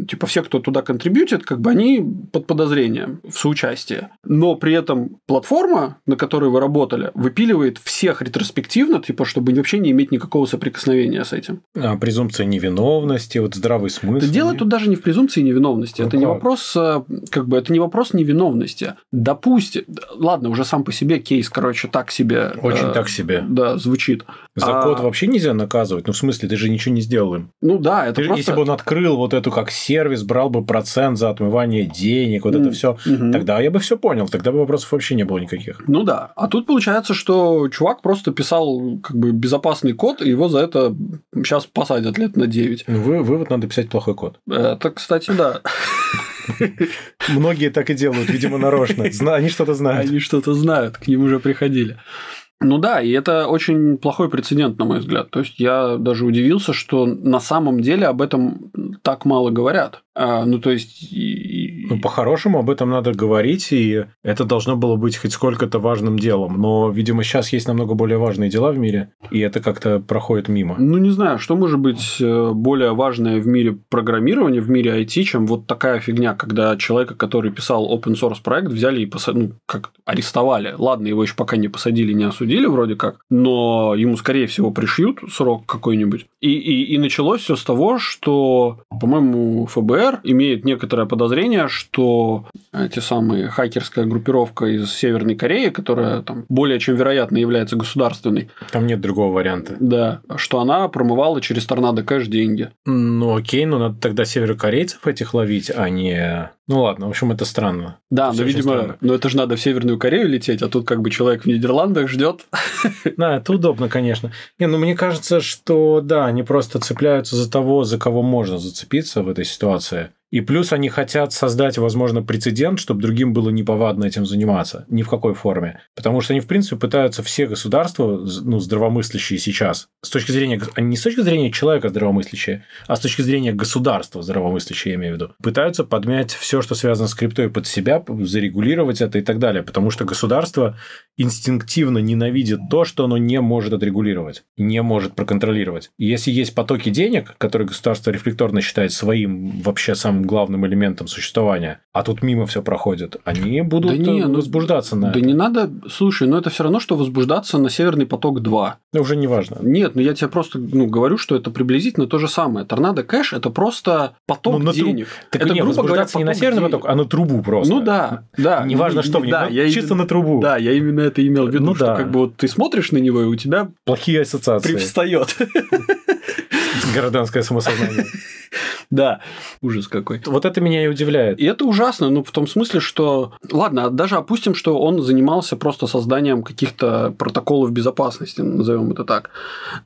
типа все, кто туда контрибьютит, как бы они под подозрением в соучастии. Но при этом платформа, на которой вы работали, выпиливает всех ретроспективно, типа, чтобы вообще не иметь никакого соприкосновения с этим. А презумпция невиновности, вот здравый смысл. Да дело тут даже не в презумпции невиновности. Ну это не как? вопрос, э, как бы, это не вопрос невиновности. Допустим, ладно, уже сам по себе кейс, короче, так себе. Очень э, так себе. Да, звучит. За А- код вообще нельзя наказывать. Ну, в смысле, ты же ничего не сделал им. Ну да, это Ты просто... Если бы он открыл вот эту как сервис, брал бы процент за отмывание денег, вот это М, все, мгм. тогда я бы все понял, тогда бы вопросов вообще не было никаких. Ну да. А тут получается, что чувак просто писал как бы безопасный код, и его за это сейчас посадят лет на 9. Ну, вы- вывод надо писать плохой код. Это, кстати, да. Многие так и делают, видимо, нарочно. Они что-то знают. Они что-то знают, к ним уже приходили. Ну да, и это очень плохой прецедент, на мой взгляд. То есть я даже удивился, что на самом деле об этом так мало говорят. А, ну то есть... Ну, по-хорошему об этом надо говорить, и это должно было быть хоть сколько-то важным делом. Но, видимо, сейчас есть намного более важные дела в мире, и это как-то проходит мимо. Ну, не знаю, что может быть э, более важное в мире программирования, в мире IT, чем вот такая фигня, когда человека, который писал open source проект, взяли и поса- ну, как арестовали. Ладно, его еще пока не посадили, не осудили вроде как, но ему, скорее всего, пришьют срок какой-нибудь. И, и, и началось все с того, что, по-моему, ФБР имеет некоторое подозрение, что эти самые хакерская группировка из Северной Кореи, которая там более чем вероятно является государственной, Там нет другого варианта. да, что она промывала через торнадо кэш деньги. Ну, окей, но надо тогда северокорейцев этих ловить, а не... Ну, ладно, в общем, это странно. Да, Это но, видимо, странно. но это же надо в Северную Корею лететь, а тут как бы человек в Нидерландах ждет. Да, это удобно, конечно. Не, ну мне кажется, что да, они просто цепляются за того, за кого можно зацепиться в этой ситуации. to И плюс они хотят создать, возможно, прецедент, чтобы другим было неповадно этим заниматься. Ни в какой форме. Потому что они, в принципе, пытаются все государства, ну, здравомыслящие сейчас, с точки зрения, они не с точки зрения человека здравомыслящие, а с точки зрения государства здравомыслящие, я имею в виду, пытаются подмять все, что связано с криптой под себя, зарегулировать это и так далее. Потому что государство инстинктивно ненавидит то, что оно не может отрегулировать, не может проконтролировать. И если есть потоки денег, которые государство рефлекторно считает своим вообще самым главным элементом существования, а тут мимо все проходит, они будут Да не, э, ну, возбуждаться на Да это. не надо, слушай, но это все равно, что возбуждаться на Северный поток 2. Ну, Уже не важно. Нет, ну я тебе просто ну, говорю, что это приблизительно то же самое. Торнадо кэш это просто поток Ну, тру- денег. Так это, не, грубо говоря, не на северный денег. поток, а на трубу просто. Ну да, да. Не- что в да, ну, я чисто именно- на трубу. Да, я именно это имел в виду, Ну что да. как бы вот ты смотришь на него, и у тебя Плохие ассоциации. привстает. Гражданское самосознание. Да, ужас какой. Вот это меня и удивляет. И это ужасно, ну, в том смысле, что... Ладно, даже опустим, что он занимался просто созданием каких-то протоколов безопасности, назовем это так.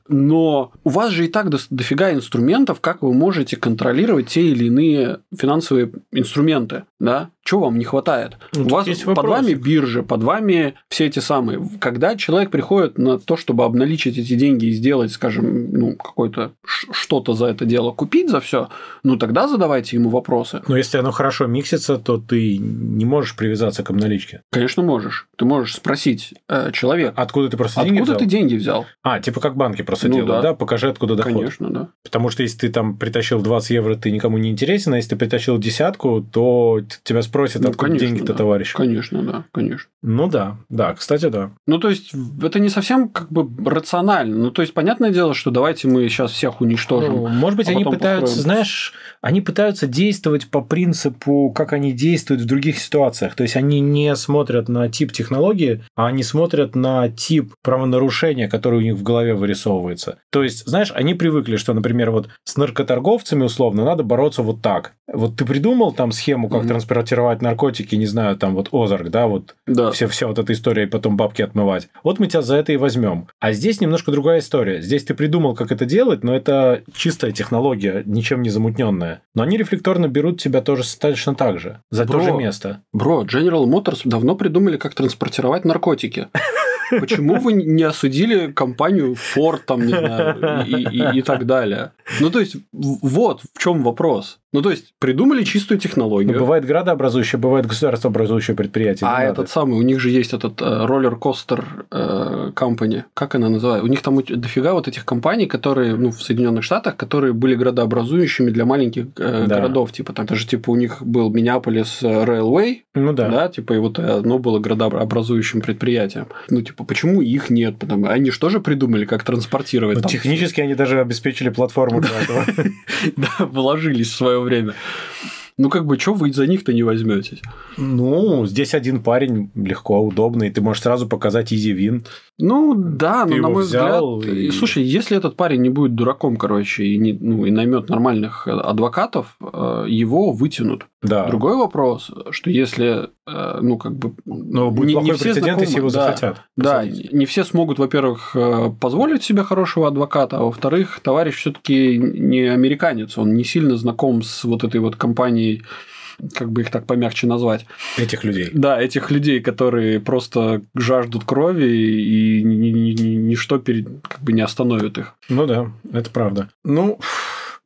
Но у вас же и так до- дофига инструментов, как вы можете контролировать те или иные финансовые инструменты, да? Чего вам не хватает? Ну, у вас под вами биржи, под вами все эти самые. Когда человек приходит на то, чтобы обналичить эти деньги и сделать, скажем, ну, какое-то что-то за это дело, купить за все, ну, тогда задавайте ему вопросы. Но если оно хорошо миксится, то ты не можешь привязаться к обналичке. Конечно, можешь. Ты можешь спросить э, человека, Откуда ты просто деньги откуда взял? ты деньги взял? А, типа как банки просто Ну делают, да. да. Покажи, откуда доход. Конечно, да. Потому что если ты там притащил 20 евро, ты никому не интересен, а если ты притащил десятку, то тебя спросят, Ну, откуда деньги-то, да. товарищ. Конечно, да, конечно. Ну да, да, кстати, да. Ну, то есть, это не совсем как бы рационально. Ну, то есть, понятное дело, что давайте мы сейчас всех уничтожим. Ну, может быть, а они пытаются. Знаешь, они пытаются действовать по принципу, как они действуют в других ситуациях. То есть они не смотрят на тип технологии, а они смотрят на тип правонарушения, который у них в голове вырисовывается. То есть, знаешь, они привыкли, что, например, вот с наркоторговцами условно надо бороться вот так. Вот ты придумал там схему, как Мгм. транспортировать наркотики, не знаю, там вот Озарк, да, вот да. все, вся вот эта история, и потом бабки отмывать. Вот мы тебя за это и возьмем. А здесь немножко другая история. Здесь ты придумал, как это делать, но это чистая технология, ничем не замутненная. Но они рефлекторно берут тебя тоже точно так же, за то Бро. же место. Бро, General Motors давно придумали, как транспортировать наркотики. Почему вы не осудили компанию Ford, там, не знаю, и, и, и так далее? Ну, то есть, вот в чем вопрос. Ну, то есть, придумали чистую технологию. Ну, бывает градообразующее, бывает государствообразующее предприятие. А этот самый, у них же есть этот роллер-костер э, компания. Как она называется? У них там дофига вот этих компаний, которые, ну, в Соединенных Штатах, которые были градообразующими для маленьких э, да. городов. Типа, там даже, типа, у них был Миннеаполис Railway. Ну, да. Да, типа, и вот оно было градообразующим предприятием. Ну, типа, почему их нет? Потому они что же придумали, как транспортировать? Ну, технически они даже обеспечили платформу для этого. Да, вложились в свое время. Ну, как бы, что вы за них-то не возьметесь? Ну, здесь один парень легко, удобно, и ты можешь сразу показать easy win. Ну, да, но на мой взгляд... И... Слушай, если этот парень не будет дураком, короче, и, не, ну, и наймет нормальных адвокатов, э, его вытянут. Да. Другой вопрос, что если, э, ну, как бы... Но будет не, плохой не все прецедент, знакомы, если его да, захотят. Да, не все смогут, во-первых, э, позволить себе хорошего адвоката, а во-вторых, товарищ все таки не американец, он не сильно знаком с вот этой вот компанией как бы их так помягче назвать. Этих людей. Да, этих людей, которые просто жаждут крови и ничто перед, как бы не остановит их. Ну да, это правда. Ну,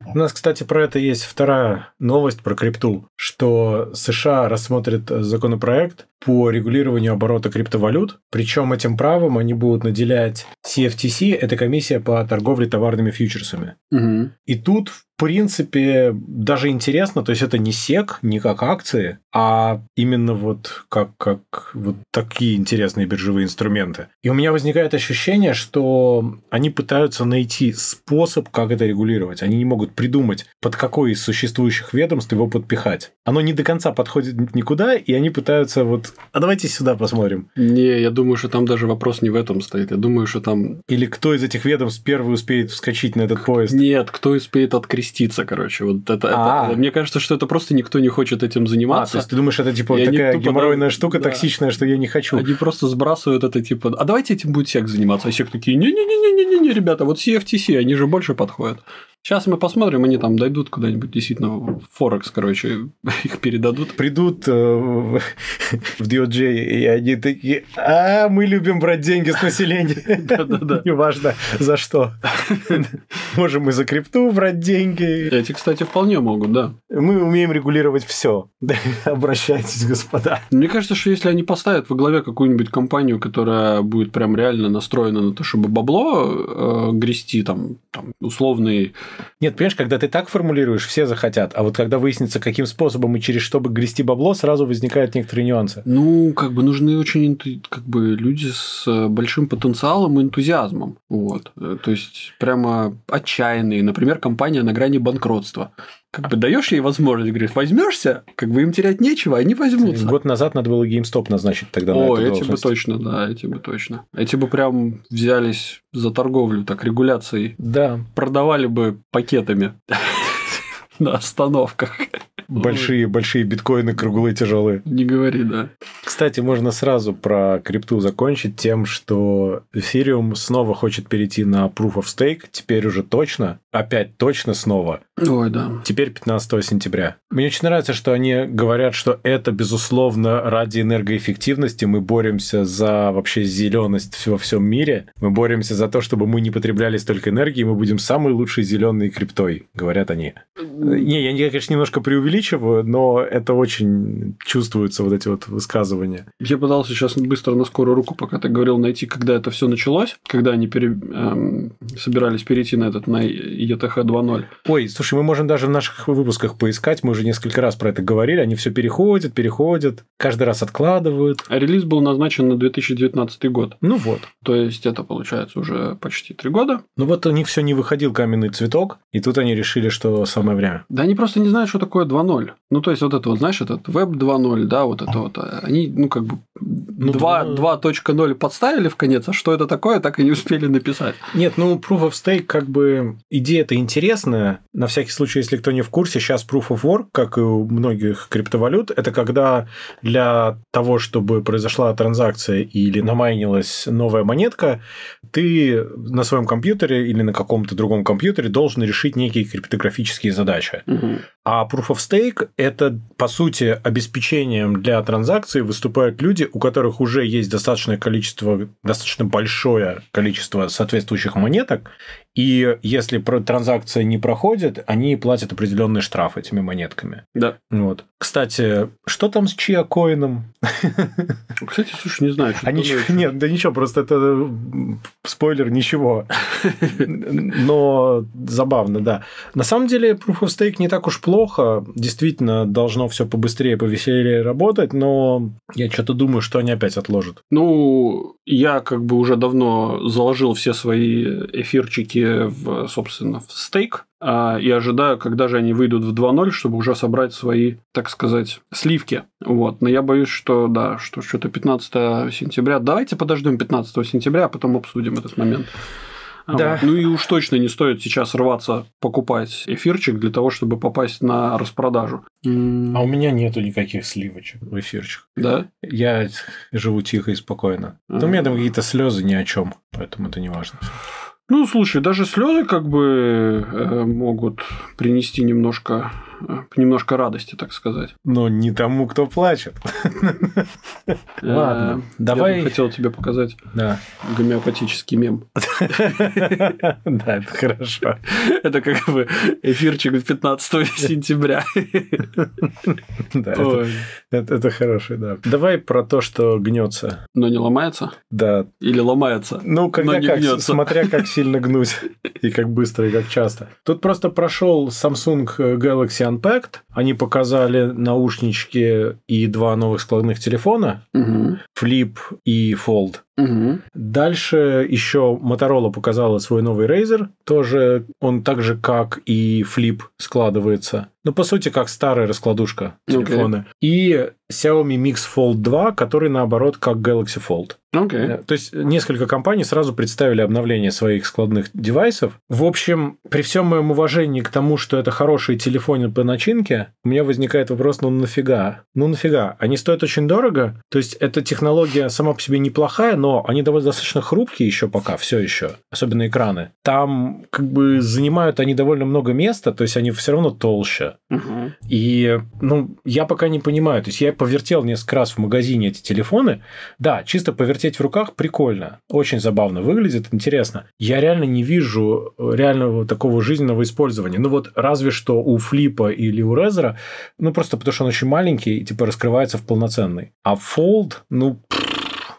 у нас, кстати, про это есть вторая новость про крипту, что США рассмотрит законопроект по регулированию оборота криптовалют, причем этим правом они будут наделять CFTC, это комиссия по торговле товарными фьючерсами. Угу. И тут, в принципе, даже интересно, то есть это не сек, не как акции, а именно вот как, как вот такие интересные биржевые инструменты. И у меня возникает ощущение, что они пытаются найти способ, как это регулировать. Они не могут придумать, под какой из существующих ведомств его подпихать. Оно не до конца подходит никуда, и они пытаются вот... А давайте сюда посмотрим. Не, я думаю, что там даже вопрос не в этом стоит. Я думаю, что там... Или кто из этих ведомств первый успеет вскочить на этот поезд? Нет, кто успеет откреститься, короче. Вот это, это... Мне кажется, что это просто никто не хочет этим заниматься. А, то есть ты думаешь, это типа и такая геморройная штука да. токсичная, что я не хочу. Они просто сбрасывают это типа, а давайте этим будет сек заниматься. А сек такие, не-не-не-не-не, ребята, вот CFTC, они же больше подходят. Сейчас мы посмотрим, они там дойдут куда-нибудь действительно в Форекс, короче, их передадут. Придут э, в DOJ, и они такие, а, мы любим брать деньги с населения. Да-да-да. Неважно, за что. Можем мы за крипту брать деньги. Эти, кстати, вполне могут, да. Мы умеем регулировать все. Обращайтесь, господа. Мне кажется, что если они поставят во главе какую-нибудь компанию, которая будет прям реально настроена на то, чтобы бабло э, грести, там, там условный нет, понимаешь, когда ты так формулируешь, все захотят, а вот когда выяснится, каким способом и через что бы грести бабло, сразу возникают некоторые нюансы. Ну, как бы нужны очень как бы люди с э, большим потенциалом и энтузиазмом. Вот. Э, то есть, прямо отчаянные. Например, компания на грани банкротства как бы даешь ей возможность, говоришь, возьмешься, как бы им терять нечего, они возьмутся. Год назад надо было GameStop назначить тогда О, на эту эти должность. бы точно, да, эти бы точно. Эти бы прям взялись за торговлю, так, регуляцией. Да. Продавали бы пакетами на остановках. Большие, большие биткоины круглые, тяжелые. Не говори, да. Кстати, можно сразу про крипту закончить тем, что Ethereum снова хочет перейти на Proof of Stake, теперь уже точно, опять точно снова. Ой, да. Теперь 15 сентября. Мне очень нравится, что они говорят, что это, безусловно, ради энергоэффективности мы боремся за вообще зеленость во всем мире. Мы боремся за то, чтобы мы не потребляли столько энергии, мы будем самой лучшей зеленой криптой, говорят они. Не, я, конечно, немножко преувеличиваю, но это очень чувствуется, вот эти вот высказывания. Я пытался сейчас быстро на скорую руку, пока ты говорил, найти, когда это все началось, когда они пере... эм, собирались перейти на этот, на ETH 2.0. Ой, слушай, мы можем даже в наших выпусках поискать, мы уже несколько раз про это говорили, они все переходят, переходят, каждый раз откладывают. А релиз был назначен на 2019 год. Ну вот. То есть это получается уже почти три года. Ну вот у них все не выходил каменный цветок, и тут они решили, что самое время. Да они просто не знают, что такое 2.0. Ну, то есть, вот это вот, знаешь, этот веб 2.0, да, вот это вот. Они, ну, как бы ну, 2, 2.0 подставили в конец, а что это такое, так и не успели написать. Нет, ну, Proof of Stake, как бы, идея идея это интересная. На всякий случай, если кто не в курсе, сейчас Proof of Work, как и у многих криптовалют, это когда для того, чтобы произошла транзакция или намайнилась новая монетка, ты на своем компьютере или на каком-то другом компьютере должен решить некие криптографические задачи. Мгм. А Proof of Stake – это, по сути, обеспечением для транзакции выступают люди, у которых уже есть достаточное количество, достаточно большое количество соответствующих монеток, и если транзакция не проходит, они платят определенный штраф этими монетками. Да. Вот. Кстати, что там с чья коином? Кстати, слушай, не знаю, что А ничего, нет, да ничего, просто это м, спойлер, ничего. Но забавно, да. На самом деле, Proof of Stake не так уж плохо. Действительно, должно все побыстрее, повеселее работать, но я что-то думаю, что они опять отложат. Ну, я как бы уже давно заложил все свои эфирчики в, собственно, в стейк а, и ожидаю, когда же они выйдут в 2.0, чтобы уже собрать свои, так сказать, сливки. Вот. Но я боюсь, что да, что что-то 15 сентября. Давайте подождем 15 сентября, а потом обсудим этот момент. А Да. вот. Ну и уж точно не стоит сейчас рваться покупать эфирчик для того, чтобы попасть на распродажу. А у меня нету никаких сливочек в эфирчик. Да? Я живу тихо и спокойно. Но у меня там какие-то слезы ни о чем, поэтому это не важно. Ну, слушай, даже слезы как бы э, могут принести немножко, э, немножко радости, так сказать. Но не тому, кто плачет. Ладно, Э, давай- Я хотел тебе показать гомеопатический мем. Да, это хорошо. Это как бы эфирчик 15 сентября. Да, это- хороший, да. Давай про то, что гнется. Но не ломается? Да. Или ломается? Ну, когда как, смотря как сильно гнуть и как быстро и как часто. Тут просто прошел Samsung Galaxy Unpacked. Они показали наушнички и два новых складных телефона, Мгм. Flip и Fold. Мгм. Дальше еще Motorola показала свой новый Razer. Тоже он так же, как и Flip, складывается. Ну, по сути, как старая раскладушка телефона. И Xiaomi Mix Fold 2, который, наоборот, как Galaxy Fold. Окей. Э, То есть несколько компаний сразу представили обновление своих складных девайсов. В общем, при всем моем уважении к тому, что это хорошие телефоны по начинке, у меня возникает вопрос, ну нафига? Ну нафига? Они стоят очень дорого, то есть эта технология сама по себе неплохая, но они довольно достаточно хрупкие еще пока, все еще, особенно экраны. Там как бы занимают они довольно много места, то есть они все равно толще. Мгм. И, ну, я пока не понимаю. То есть я повертел несколько раз в магазине эти телефоны. Да, чисто повертеть в руках прикольно. Очень забавно выглядит, интересно. Я реально не вижу реального такого жизненного использования. Ну вот разве что у Флипа или у Резера, ну просто потому что он очень маленький и типа раскрывается в полноценный. А Fold, ну,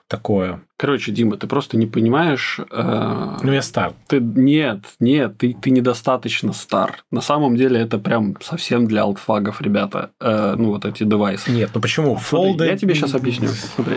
такое. Короче, Дима, ты просто не понимаешь... э, Ну, я стар. Ты, нет, нет, ты, ты недостаточно стар. На самом деле это прям совсем для алтфагов, ребята. Э, ну, вот эти девайсы. Нет, ну почему? Смотри, Fold... я тебе сейчас объясню. Смотри.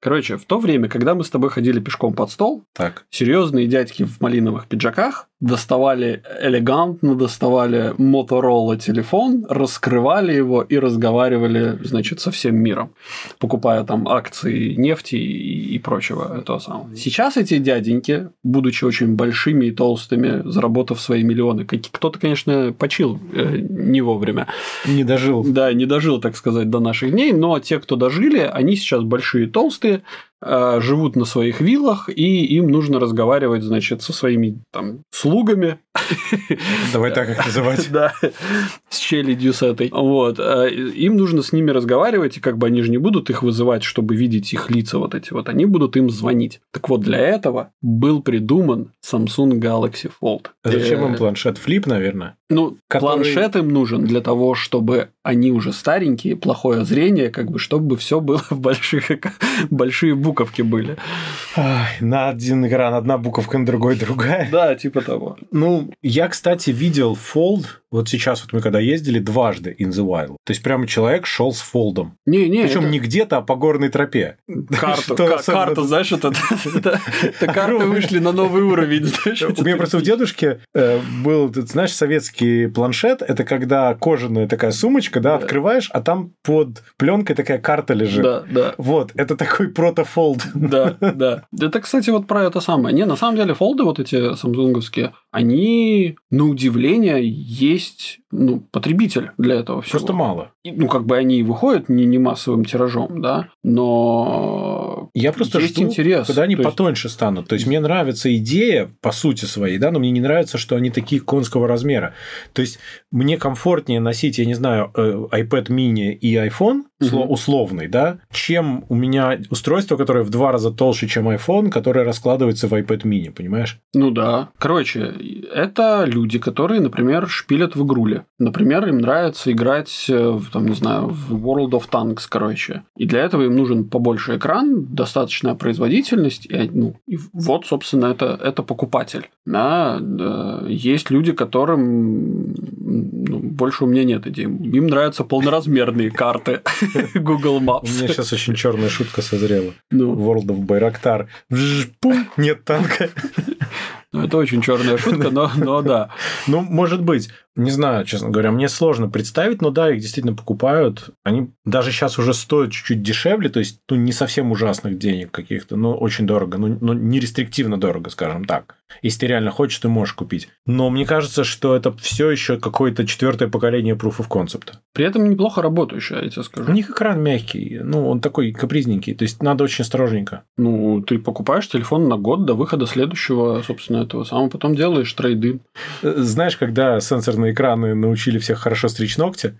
Короче, в то время, когда мы с тобой ходили пешком под стол, Так. серьезные дядьки в малиновых пиджаках доставали элегантно, доставали Motorola телефон, раскрывали его и разговаривали, значит, со всем миром, покупая там акции нефти и, и прочего этого самого. Сейчас эти дяденьки, будучи очень большими и толстыми, заработав свои миллионы, кто-то, конечно, почил э, не вовремя, Не дожил. да, не дожил, так сказать, до наших дней, но те, кто дожили, они сейчас большие, толстые, э, живут на своих виллах, и им нужно разговаривать, значит, со своими там слугами, Давай так их называть. да, с челядью с этой. Вот. э, Им нужно с ними разговаривать, и как бы они же не будут их вызывать, чтобы видеть их лица вот эти вот. Они будут им звонить. Так вот, для этого был придуман Samsung Galaxy Fold. А Зачем им Э, планшет? Флип, наверное. ну, Который- планшет им нужен для того, чтобы они уже старенькие, плохое зрение, как бы, чтобы все было в больших, большие буковки были. Ай, на один экран одна буковка, на другой другая. Да, типа того. Ну, я, кстати, видел Fold вот сейчас вот мы когда ездили дважды in the wild, то есть прямо человек шел с фолдом. Не, не, Причем это не где-то, а по горной тропе. карту, карту, знаешь, это, карты вышли на новый уровень. У меня просто у дедушки э, был, знаешь, советский планшет. Это когда кожаная такая сумочка, да, Да. открываешь, а там под пленкой такая карта лежит. Да, да. Вот, это такой протофолд. Да, да. Это, кстати, вот про это самое. Не, на самом деле, фолды вот эти самсунговские, они, на удивление, есть есть ну, потребитель для этого всего. Просто мало. И, Ну, как бы они и выходят не, не массовым тиражом, да, но Я просто есть жду, интерес. когда они То есть- потоньше станут. То есть мне нравится идея по сути своей, да, но мне не нравится, что они такие конского размера. То есть мне комфортнее носить, я не знаю, э, iPad mini и iPhone Мгм. условный, да, чем у меня устройство, которое в два раза толще, чем iPhone, которое раскладывается в iPad mini, понимаешь? Ну да. Короче, это люди, которые, например, шпилят в игруле. Например, им нравится играть, э, в, там, не знаю, в World of Tanks, короче. И для этого им нужен побольше экран, достаточная производительность. И, ну, и вот, собственно, это, это покупатель. Да, да. Есть люди, которым ну, больше у меня нет идей. Им нравятся полноразмерные карты Google У Maps. меня сейчас очень черная шутка созрела. Ну, World of Bayraktar. Пум, нет танка. ну, это очень черная шутка, но, но да. Ну, может быть. Не знаю, честно говоря, мне сложно представить, но да, их действительно покупают. Они даже сейчас уже стоят чуть-чуть дешевле, то есть, ну, не совсем ужасных денег каких-то, но очень дорого, ну, ну, не рестриктивно дорого, скажем так. Если ты реально хочешь, ты можешь купить. Но мне кажется, что это все еще какое-то четвертое поколение Proof of Concept. При этом неплохо работающая, я тебе У скажу. них экран мягкий, ну, он такой капризненький, то есть надо очень осторожненько. Ну, ты покупаешь телефон на год до выхода следующего, собственно, этого самого, потом делаешь трейдин. Э, Знаешь, когда сенсорные экраны научили всех хорошо стричь ногти,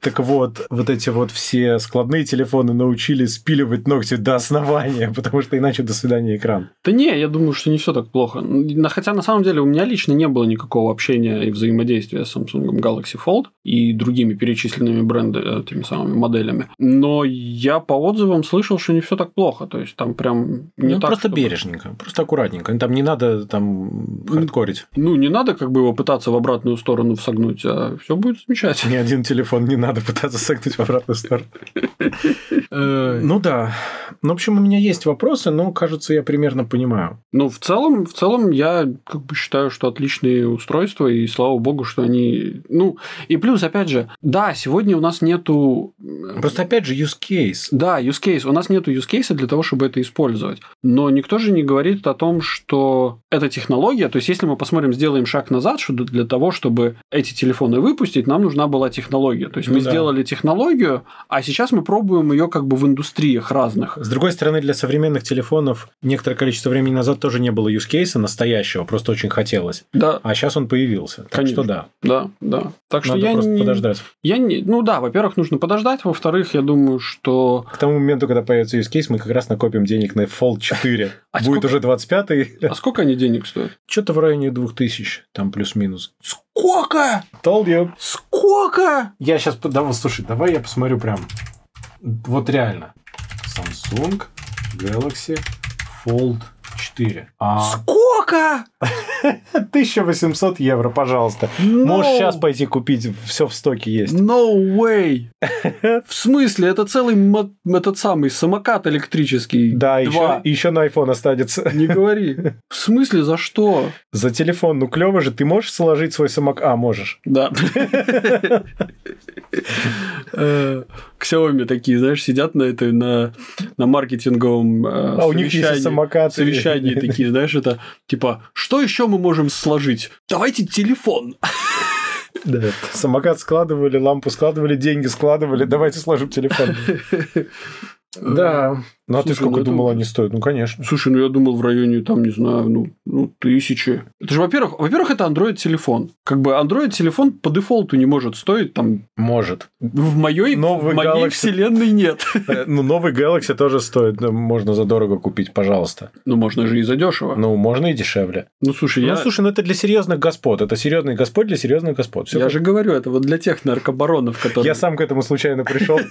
Так вот, вот эти вот все складные телефоны научили спиливать ногти до основания, потому что иначе до свидания экран. Да не, я думаю, что не все так плохо. Хотя, на самом деле, у меня лично не было никакого общения и взаимодействия с Samsung Galaxy Fold и другими перечисленными брендами, этими самыми моделями. Но я по отзывам слышал, что не все так плохо. То есть, там прям не ну, так, просто чтобы- бережненько, просто аккуратненько. Там не надо там хардкорить. Ну, не надо как бы его пытаться в обратную сторону всогнуть, а все будет замечательно. Ни один телефон не надо пытаться согнуть в обратную сторону. Ну да. Ну, в общем, у меня есть вопросы, но, кажется, я примерно понимаю. Ну, в целом, в целом, я как бы считаю, что отличные устройства, и слава богу, что они... Ну, и плюс, опять же, да, сегодня у нас нету... Просто, опять же, use case. Да, use case. У нас нету use case для того, чтобы это использовать. Но никто же не говорит о том, что эта технология, то есть если мы посмотрим, сделаем шаг назад, что для того, чтобы эти телефоны выпустить, нам нужна была технология. То есть Ну мы да. сделали технологию, а сейчас мы пробуем ее как бы в индустриях разных. С другой стороны, для современных телефонов некоторое количество времени назад тоже не было case настоящего, просто очень хотелось. Да, А сейчас он появился. Так Конечно. что да, да, да. Так что надо я просто не- подождать. Я не... Ну да, во-первых, нужно подождать, во-вторых, я думаю, что... К тому моменту, когда появится use case, мы как раз накопим денег на Fold 4. А Будет уже 25-й. А сколько они денег стоят? Что-то в районе 2000, там плюс-минус. Сколько? Told you. Сколько? Я сейчас... Давай, слушай, давай я посмотрю прям. Вот реально. Samsung Galaxy Fold 4. А Сколько? 1800 евро, пожалуйста. Можешь сейчас пойти купить, все в стоке есть. No way! В смысле, это целый этот самый самокат электрический. Да, еще, еще на iPhone останется. Не говори. В смысле, за что? За телефон, ну клево же, ты можешь сложить свой самокат? А, можешь. Да. Э, Xiaomi такие, знаешь, сидят на этой, на, на маркетинговом э, А у них есть и совещании. самокат. совещании такие, знаешь, это типа, что еще мы можем сложить? Давайте телефон. Да, самокат складывали, лампу складывали, деньги складывали, давайте сложим телефон. Да. Ну а ты Слушай, сколько ну это- думал, они стоят? Ну, конечно. Слушай, ну я думал в районе, там, не знаю, ну, ну тысячи. Это же, во-первых, во-первых, это Android-телефон. Как бы Android-телефон по дефолту не может стоить там Может. в моей, Новый в моей Galaxy. вселенной нет. Э, Ну, новый Galaxy тоже стоит, ну, можно задорого купить, пожалуйста. Ну, можно же и задешево. Ну, можно и дешевле. Ну, слушай, я, Ну, слушай, ну это для серьезных господ. Это серьезный господ для серьезных господ. Всё я как- же говорю, это вот для тех наркобаронов, которые... Я сам к этому случайно пришел.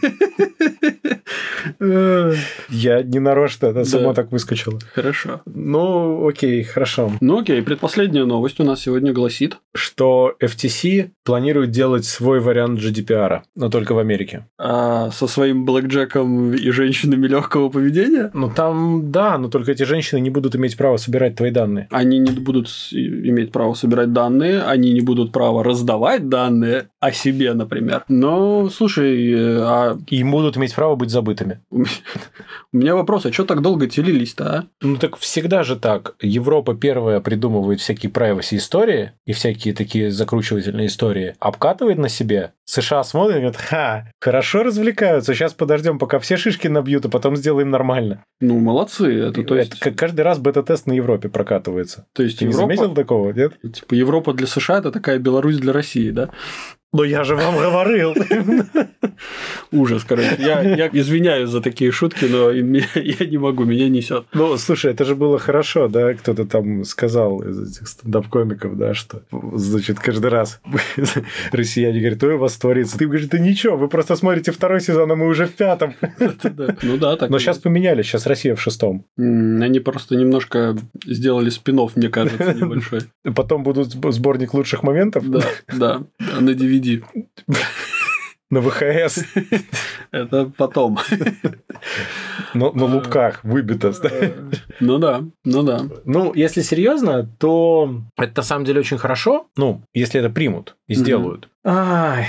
Я не нарочно, это само Да. так выскочило. Хорошо. Ну, окей, хорошо. Ну окей, предпоследняя новость у нас сегодня гласит. Что FTC планирует делать свой вариант GDPR, но только в Америке. а, со своим блэкджеком и женщинами легкого поведения Ну там, да, но только эти женщины не будут иметь права собирать твои данные. они не будут иметь право собирать данные, они не будут права раздавать данные о себе, например. Но, слушай, э, а И будут иметь право быть забытыми. у меня- вопрос, а что так долго телились-то, а? Ну так всегда же так. Европа первая придумывает всякие privacy истории и всякие такие закручивательные истории, обкатывает на себе. США смотрят и говорят, ха, хорошо развлекаются, сейчас подождем, пока все шишки набьют, а потом сделаем нормально. Ну, молодцы. Это, то есть, Это каждый раз бета-тест на Европе прокатывается. то есть Ты не Европа, заметил такого, нет? типа Европа для США это такая Беларусь для России, да? Ну я же вам говорил. Ужас, короче. Я, я извиняюсь за такие шутки, но я не могу, меня несет. Ну, слушай, это же было хорошо, да? Кто-то там сказал из этих стендап-комиков, да, что, значит, каждый раз россияне говорят, ой, у вас творится. Ты говоришь, да ничего, вы просто смотрите второй сезон, а мы уже в пятом. Ну да, так. Но сейчас поменяли, сейчас Россия в шестом. Они просто немножко сделали спин мне кажется, небольшой. Потом будут сб- сборник лучших моментов Да, да, да, на DVD. на ВХС, Это потом. но на лупках выбито. Ну да, ну да. Ну, если серьезно, то это на самом деле очень хорошо. Ну, если это примут и сделают. Ай,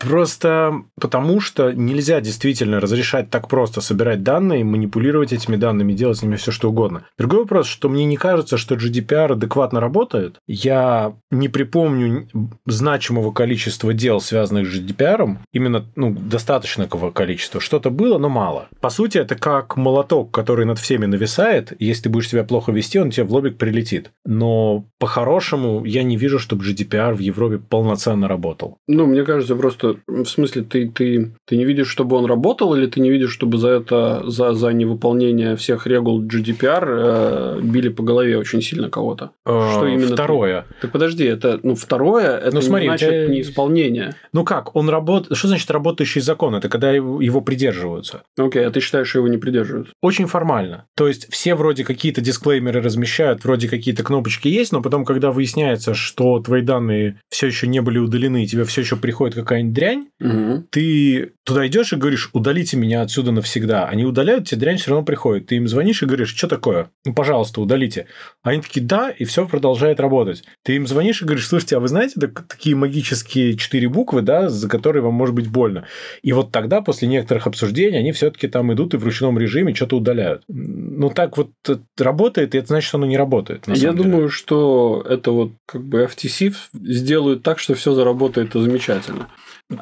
Просто потому, что нельзя действительно разрешать так просто собирать данные, манипулировать этими данными, делать с ними все что угодно. Другой вопрос, что мне не кажется, что GDPR адекватно работает. Я не припомню значимого количества дел, связанных с GDPR, именно ну, достаточного количества. Что-то было, но мало. По сути, это как молоток, который над всеми нависает. Если ты будешь себя плохо вести, он тебе в лобик прилетит. Но по-хорошему я не вижу, чтобы GDPR в Европе полноценно работал. Ну, мне кажется, просто в смысле, ты, ты, ты не видишь, чтобы он работал, или ты не видишь, чтобы за это, за, за невыполнение всех регул GDPR э, били по голове очень сильно кого-то? Что именно ты- Второе. Так подожди, это, ну, второе, это Ну, смотри, не значит тебя- неисполнение. Ну как, он работает... Что значит работающий закон? Это когда его его придерживаются. Окей, а ты считаешь, что его не придерживаются? Очень формально. То есть все вроде какие-то дисклеймеры размещают, вроде какие-то кнопочки есть, но потом, когда выясняется, что твои данные все еще не были удалены, и тебе все еще приходит какая-нибудь дрянь, Угу. ты туда идешь и говоришь, удалите меня отсюда навсегда. Они удаляют, тебе дрянь все равно приходит. Ты им звонишь и говоришь, что такое? Ну, пожалуйста, удалите. Они такие, да, и все продолжает работать. Ты им звонишь и говоришь, слушайте, а вы знаете так- такие магические четыре буквы, да, за которые вам может быть больно? И вот тогда, после некоторых обсуждений, они все-таки там идут и в ручном режиме что-то удаляют. Ну, так вот работает, и это значит, что оно не работает. Я деле. думаю, что это вот как бы FTC сделают так, что все заработает замечательно.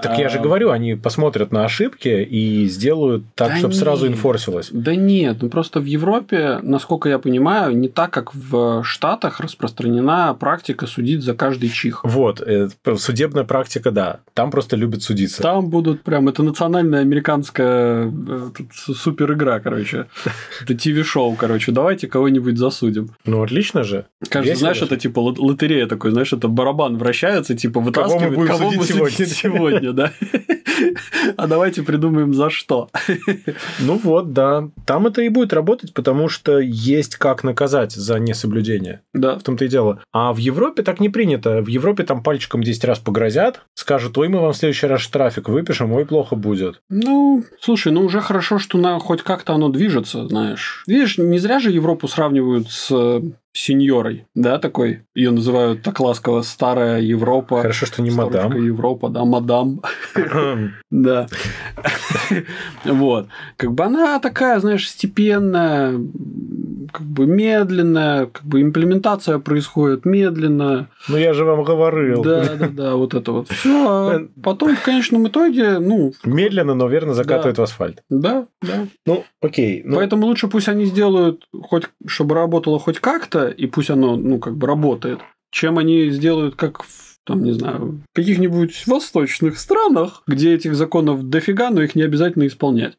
Так я же А, говорю, они посмотрят на ошибки и сделают так, Да чтобы сразу нет. инфорсилось. Да нет, ну просто в Европе, насколько я понимаю, не так, как в Штатах распространена практика судить за каждый чих. Вот, э, судебная практика, да. Там просто любят судиться. Там будут прям, это национальная американская э, тут су- супер игра, короче. Это ТВ-шоу, короче. Давайте кого-нибудь засудим. Ну, отлично же. Кажется, знаешь, это типа лот- лотерея такой, знаешь, это барабан вращается, типа вытаскивает, будем кого судить мы судим сегодня? Сегодня, да. А давайте придумаем за что. Ну вот, да. Там это и будет работать, потому что есть как наказать за несоблюдение. Да. В том-то и дело. А в Европе так не принято. В Европе там пальчиком 10 раз погрозят, скажут, ой, мы вам в следующий раз штрафик выпишем, ой, плохо будет. Ну, слушай, ну уже хорошо, что на, хоть как-то оно движется, знаешь. Видишь, не зря же Европу сравнивают с э, сеньорой, да, такой. Ее называют так ласково старая Европа. Хорошо, что не мадам. Европа, да, мадам. Да. Вот. Как бы она такая, знаешь, степенная, как бы медленная, как бы имплементация происходит медленно. Ну, я же вам говорил. Да, да, да, вот это вот все. Потом в конечном итоге, ну, Медленно, но верно закатывает в асфальт. да, да. Ну, окей. Ну, Поэтому лучше пусть они сделают, хоть, чтобы работало хоть как-то, и пусть оно, ну, как бы работает, чем они сделают, как в там, не знаю, в каких-нибудь восточных странах, где этих законов дофига, но их не обязательно исполнять.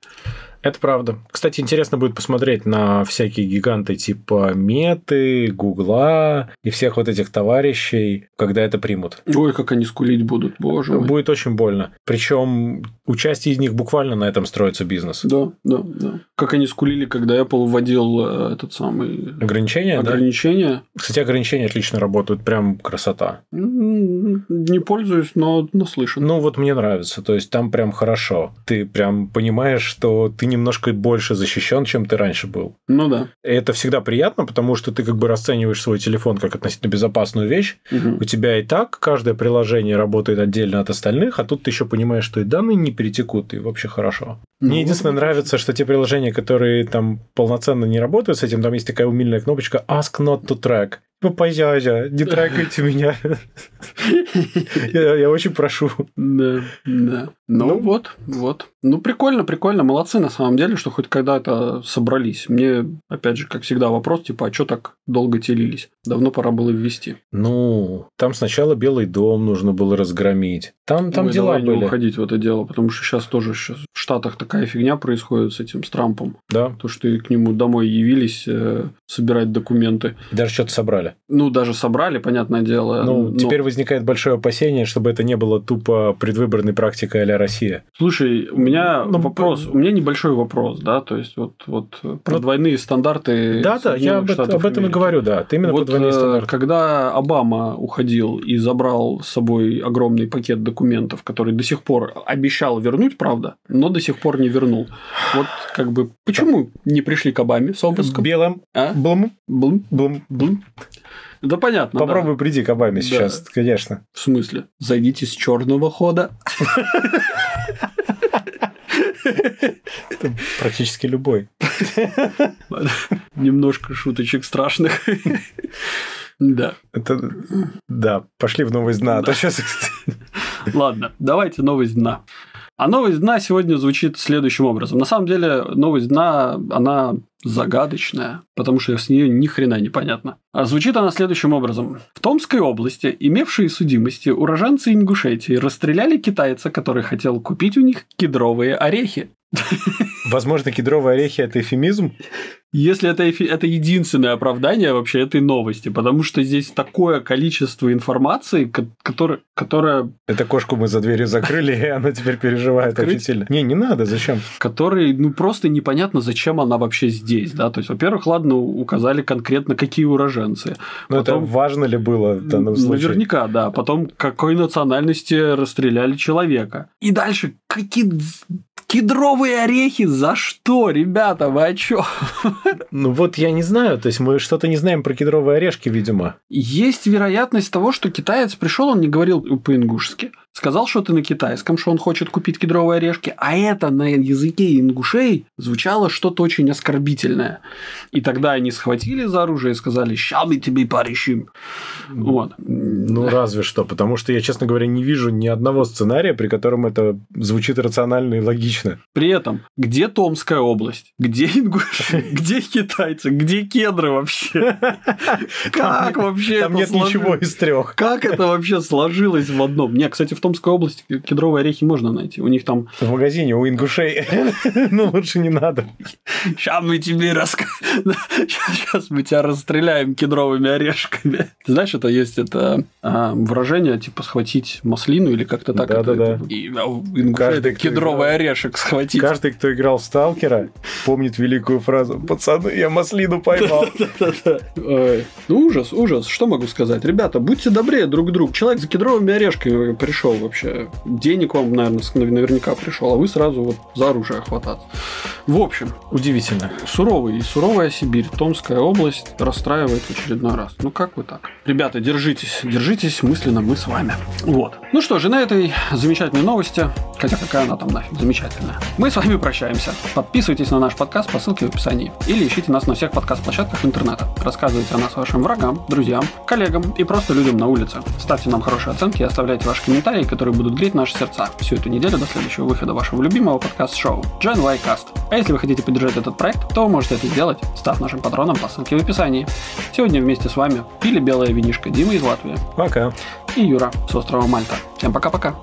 Это правда. Кстати, интересно будет посмотреть на всякие гиганты типа Меты, Гугла и всех вот этих товарищей, когда это примут. Ой, как они скулить будут, боже мой. Будет очень больно. Причем у части из них буквально на этом строится бизнес. Да, да, да. Как они скулили, когда Apple вводил э, этот самый... Ограничения, да? Ограничения. Кстати, ограничения отлично работают, прям красота. Не пользуюсь, но наслышан. Ну, вот мне нравится. То есть там прям хорошо. Ты прям понимаешь, что ты немножко больше защищен, чем ты раньше был. Ну да. Это всегда приятно, потому что ты как бы расцениваешь свой телефон как относительно безопасную вещь. Мгм. У тебя и так каждое приложение работает отдельно от остальных, а тут ты еще понимаешь, что и данные не перетекут, и вообще хорошо. Ну, Мне единственное вот. нравится, что те приложения, которые там полноценно не работают с этим, там есть такая умильная кнопочка Ask not to track. Ну, пожалуйста, не трекайте меня. Я очень прошу. Да, да. Ну, Ну. вот, вот. Ну, прикольно, прикольно. Молодцы на самом деле, что хоть когда-то собрались. Мне, опять же, как всегда, вопрос, типа, а что так долго телились? Давно пора было ввести. Ну, там сначала Белый дом нужно было разгромить. Там, там Ой, дела давай не были. уходить в это дело, потому что сейчас тоже сейчас в Штатах такая фигня происходит с этим, с Трампом. Да, То, что и к нему домой явились э, собирать документы. даже что-то собрали. Ну, даже собрали, понятное дело. Ну, но- теперь возникает большое опасение, чтобы это не было тупо предвыборной практикой а Россия. Слушай, у меня Ну, вопрос, у меня небольшой вопрос, да, то есть вот, вот про Ну, двойные стандарты. Да, да, я об, это- об этом и говорю, да. Ты именно Вот про двойные э, стандарты. когда Обама уходил и забрал с собой огромный пакет документов, который до сих пор обещал вернуть, правда, но до сих пор не вернул. Вот как бы почему не пришли к Обаме с обыском? Белым. А? Блум. Блум, Блум. блум. Да понятно. да. Попробуй приди к Обаме Да. сейчас, конечно. В смысле? Зайдите с черного хода. Практически любой. Немножко шуточек страшных. Да. Это... Да, пошли в новость дна. А то сейчас... Ладно, давайте новость дна. А новость дна сегодня звучит следующим образом. На самом деле, новость дна, она загадочная, потому что с нее ни хрена не понятно. А звучит она следующим образом. В Томской области, имевшие судимости, уроженцы Ингушетии расстреляли китайца, который хотел купить у них кедровые орехи. Возможно, кедровые орехи – это эфемизм? Если это, эфи- это единственное оправдание вообще этой новости, потому что здесь такое количество информации, ко- которое, которое Это кошку мы за дверью закрыли, и она теперь переживает Открыть? очень сильно. Не, не надо, зачем? который, ну, просто непонятно, зачем она вообще здесь, да, то есть, во-первых, ладно, указали конкретно, какие уроженцы. Но Ну, это Потом- важно ли было в данном случае? Наверняка, да. Потом, какой национальности расстреляли человека. И дальше, какие кедровые орехи, за что, ребята, вы о чё? Ну вот я не знаю, то есть мы что-то не знаем про кедровые орешки, видимо. Есть вероятность того, что китаец пришел, он не говорил по-ингушски, сказал что-то на китайском, что он хочет купить кедровые орешки, а это на языке ингушей звучало что-то очень оскорбительное. И тогда они схватили за оружие и сказали «Ща мы тебе порешим». Вот. Ну, разве что, потому что я, честно говоря, не вижу ни одного сценария, при котором это звучит рационально и логично. При этом, где Томская область? Где ингуши? Где китайцы? Где кедры вообще? Как вообще Там нет ничего из трех. Как это вообще сложилось в одном? Не, кстати, в Томской области кедровые орехи можно найти. У них там В магазине у ингушей. Ну, лучше не надо. Сейчас мы тебе расскажем. Сейчас мы тебя расстреляем кедровыми орешками. Ты знаешь, это есть это а, выражение, типа схватить маслину или как-то так. Да-да-да. а, Каждый, кедровый орешек схватить. Каждый, кто играл в Сталкера, помнит великую фразу «Пацаны, я маслину поймал». Ну, ужас, ужас. Что могу сказать? Ребята, будьте добрее друг к другу. Человек за кедровыми орешками пришел вообще. Денег вам, наверное, наверняка пришел, а вы сразу вот за оружие хвататься. В общем, Удивительно. Суровый и суровая Сибирь, Томская область расстраивает в очередной раз. Ну как вы так? Ребята, держитесь, держитесь мысленно, мы с вами. Вот. Ну что же, на этой замечательной новости, хотя какая она там нафиг замечательная, мы с вами прощаемся. Подписывайтесь на наш подкаст по ссылке в описании или ищите нас на всех подкаст-площадках интернета. Рассказывайте о нас вашим врагам, друзьям, коллегам и просто людям на улице. Ставьте нам хорошие оценки и оставляйте ваши комментарии, которые будут греть наши сердца всю эту неделю до следующего выхода вашего любимого подкаст-шоу Gen Y Cast. А если вы хотите поддержать этот проект, то вы можете это сделать, став нашим патроном по ссылке в описании. Сегодня вместе с вами пили белое винишко Дима из Латвии Пока. и Юра с острова Мальта. Всем пока-пока.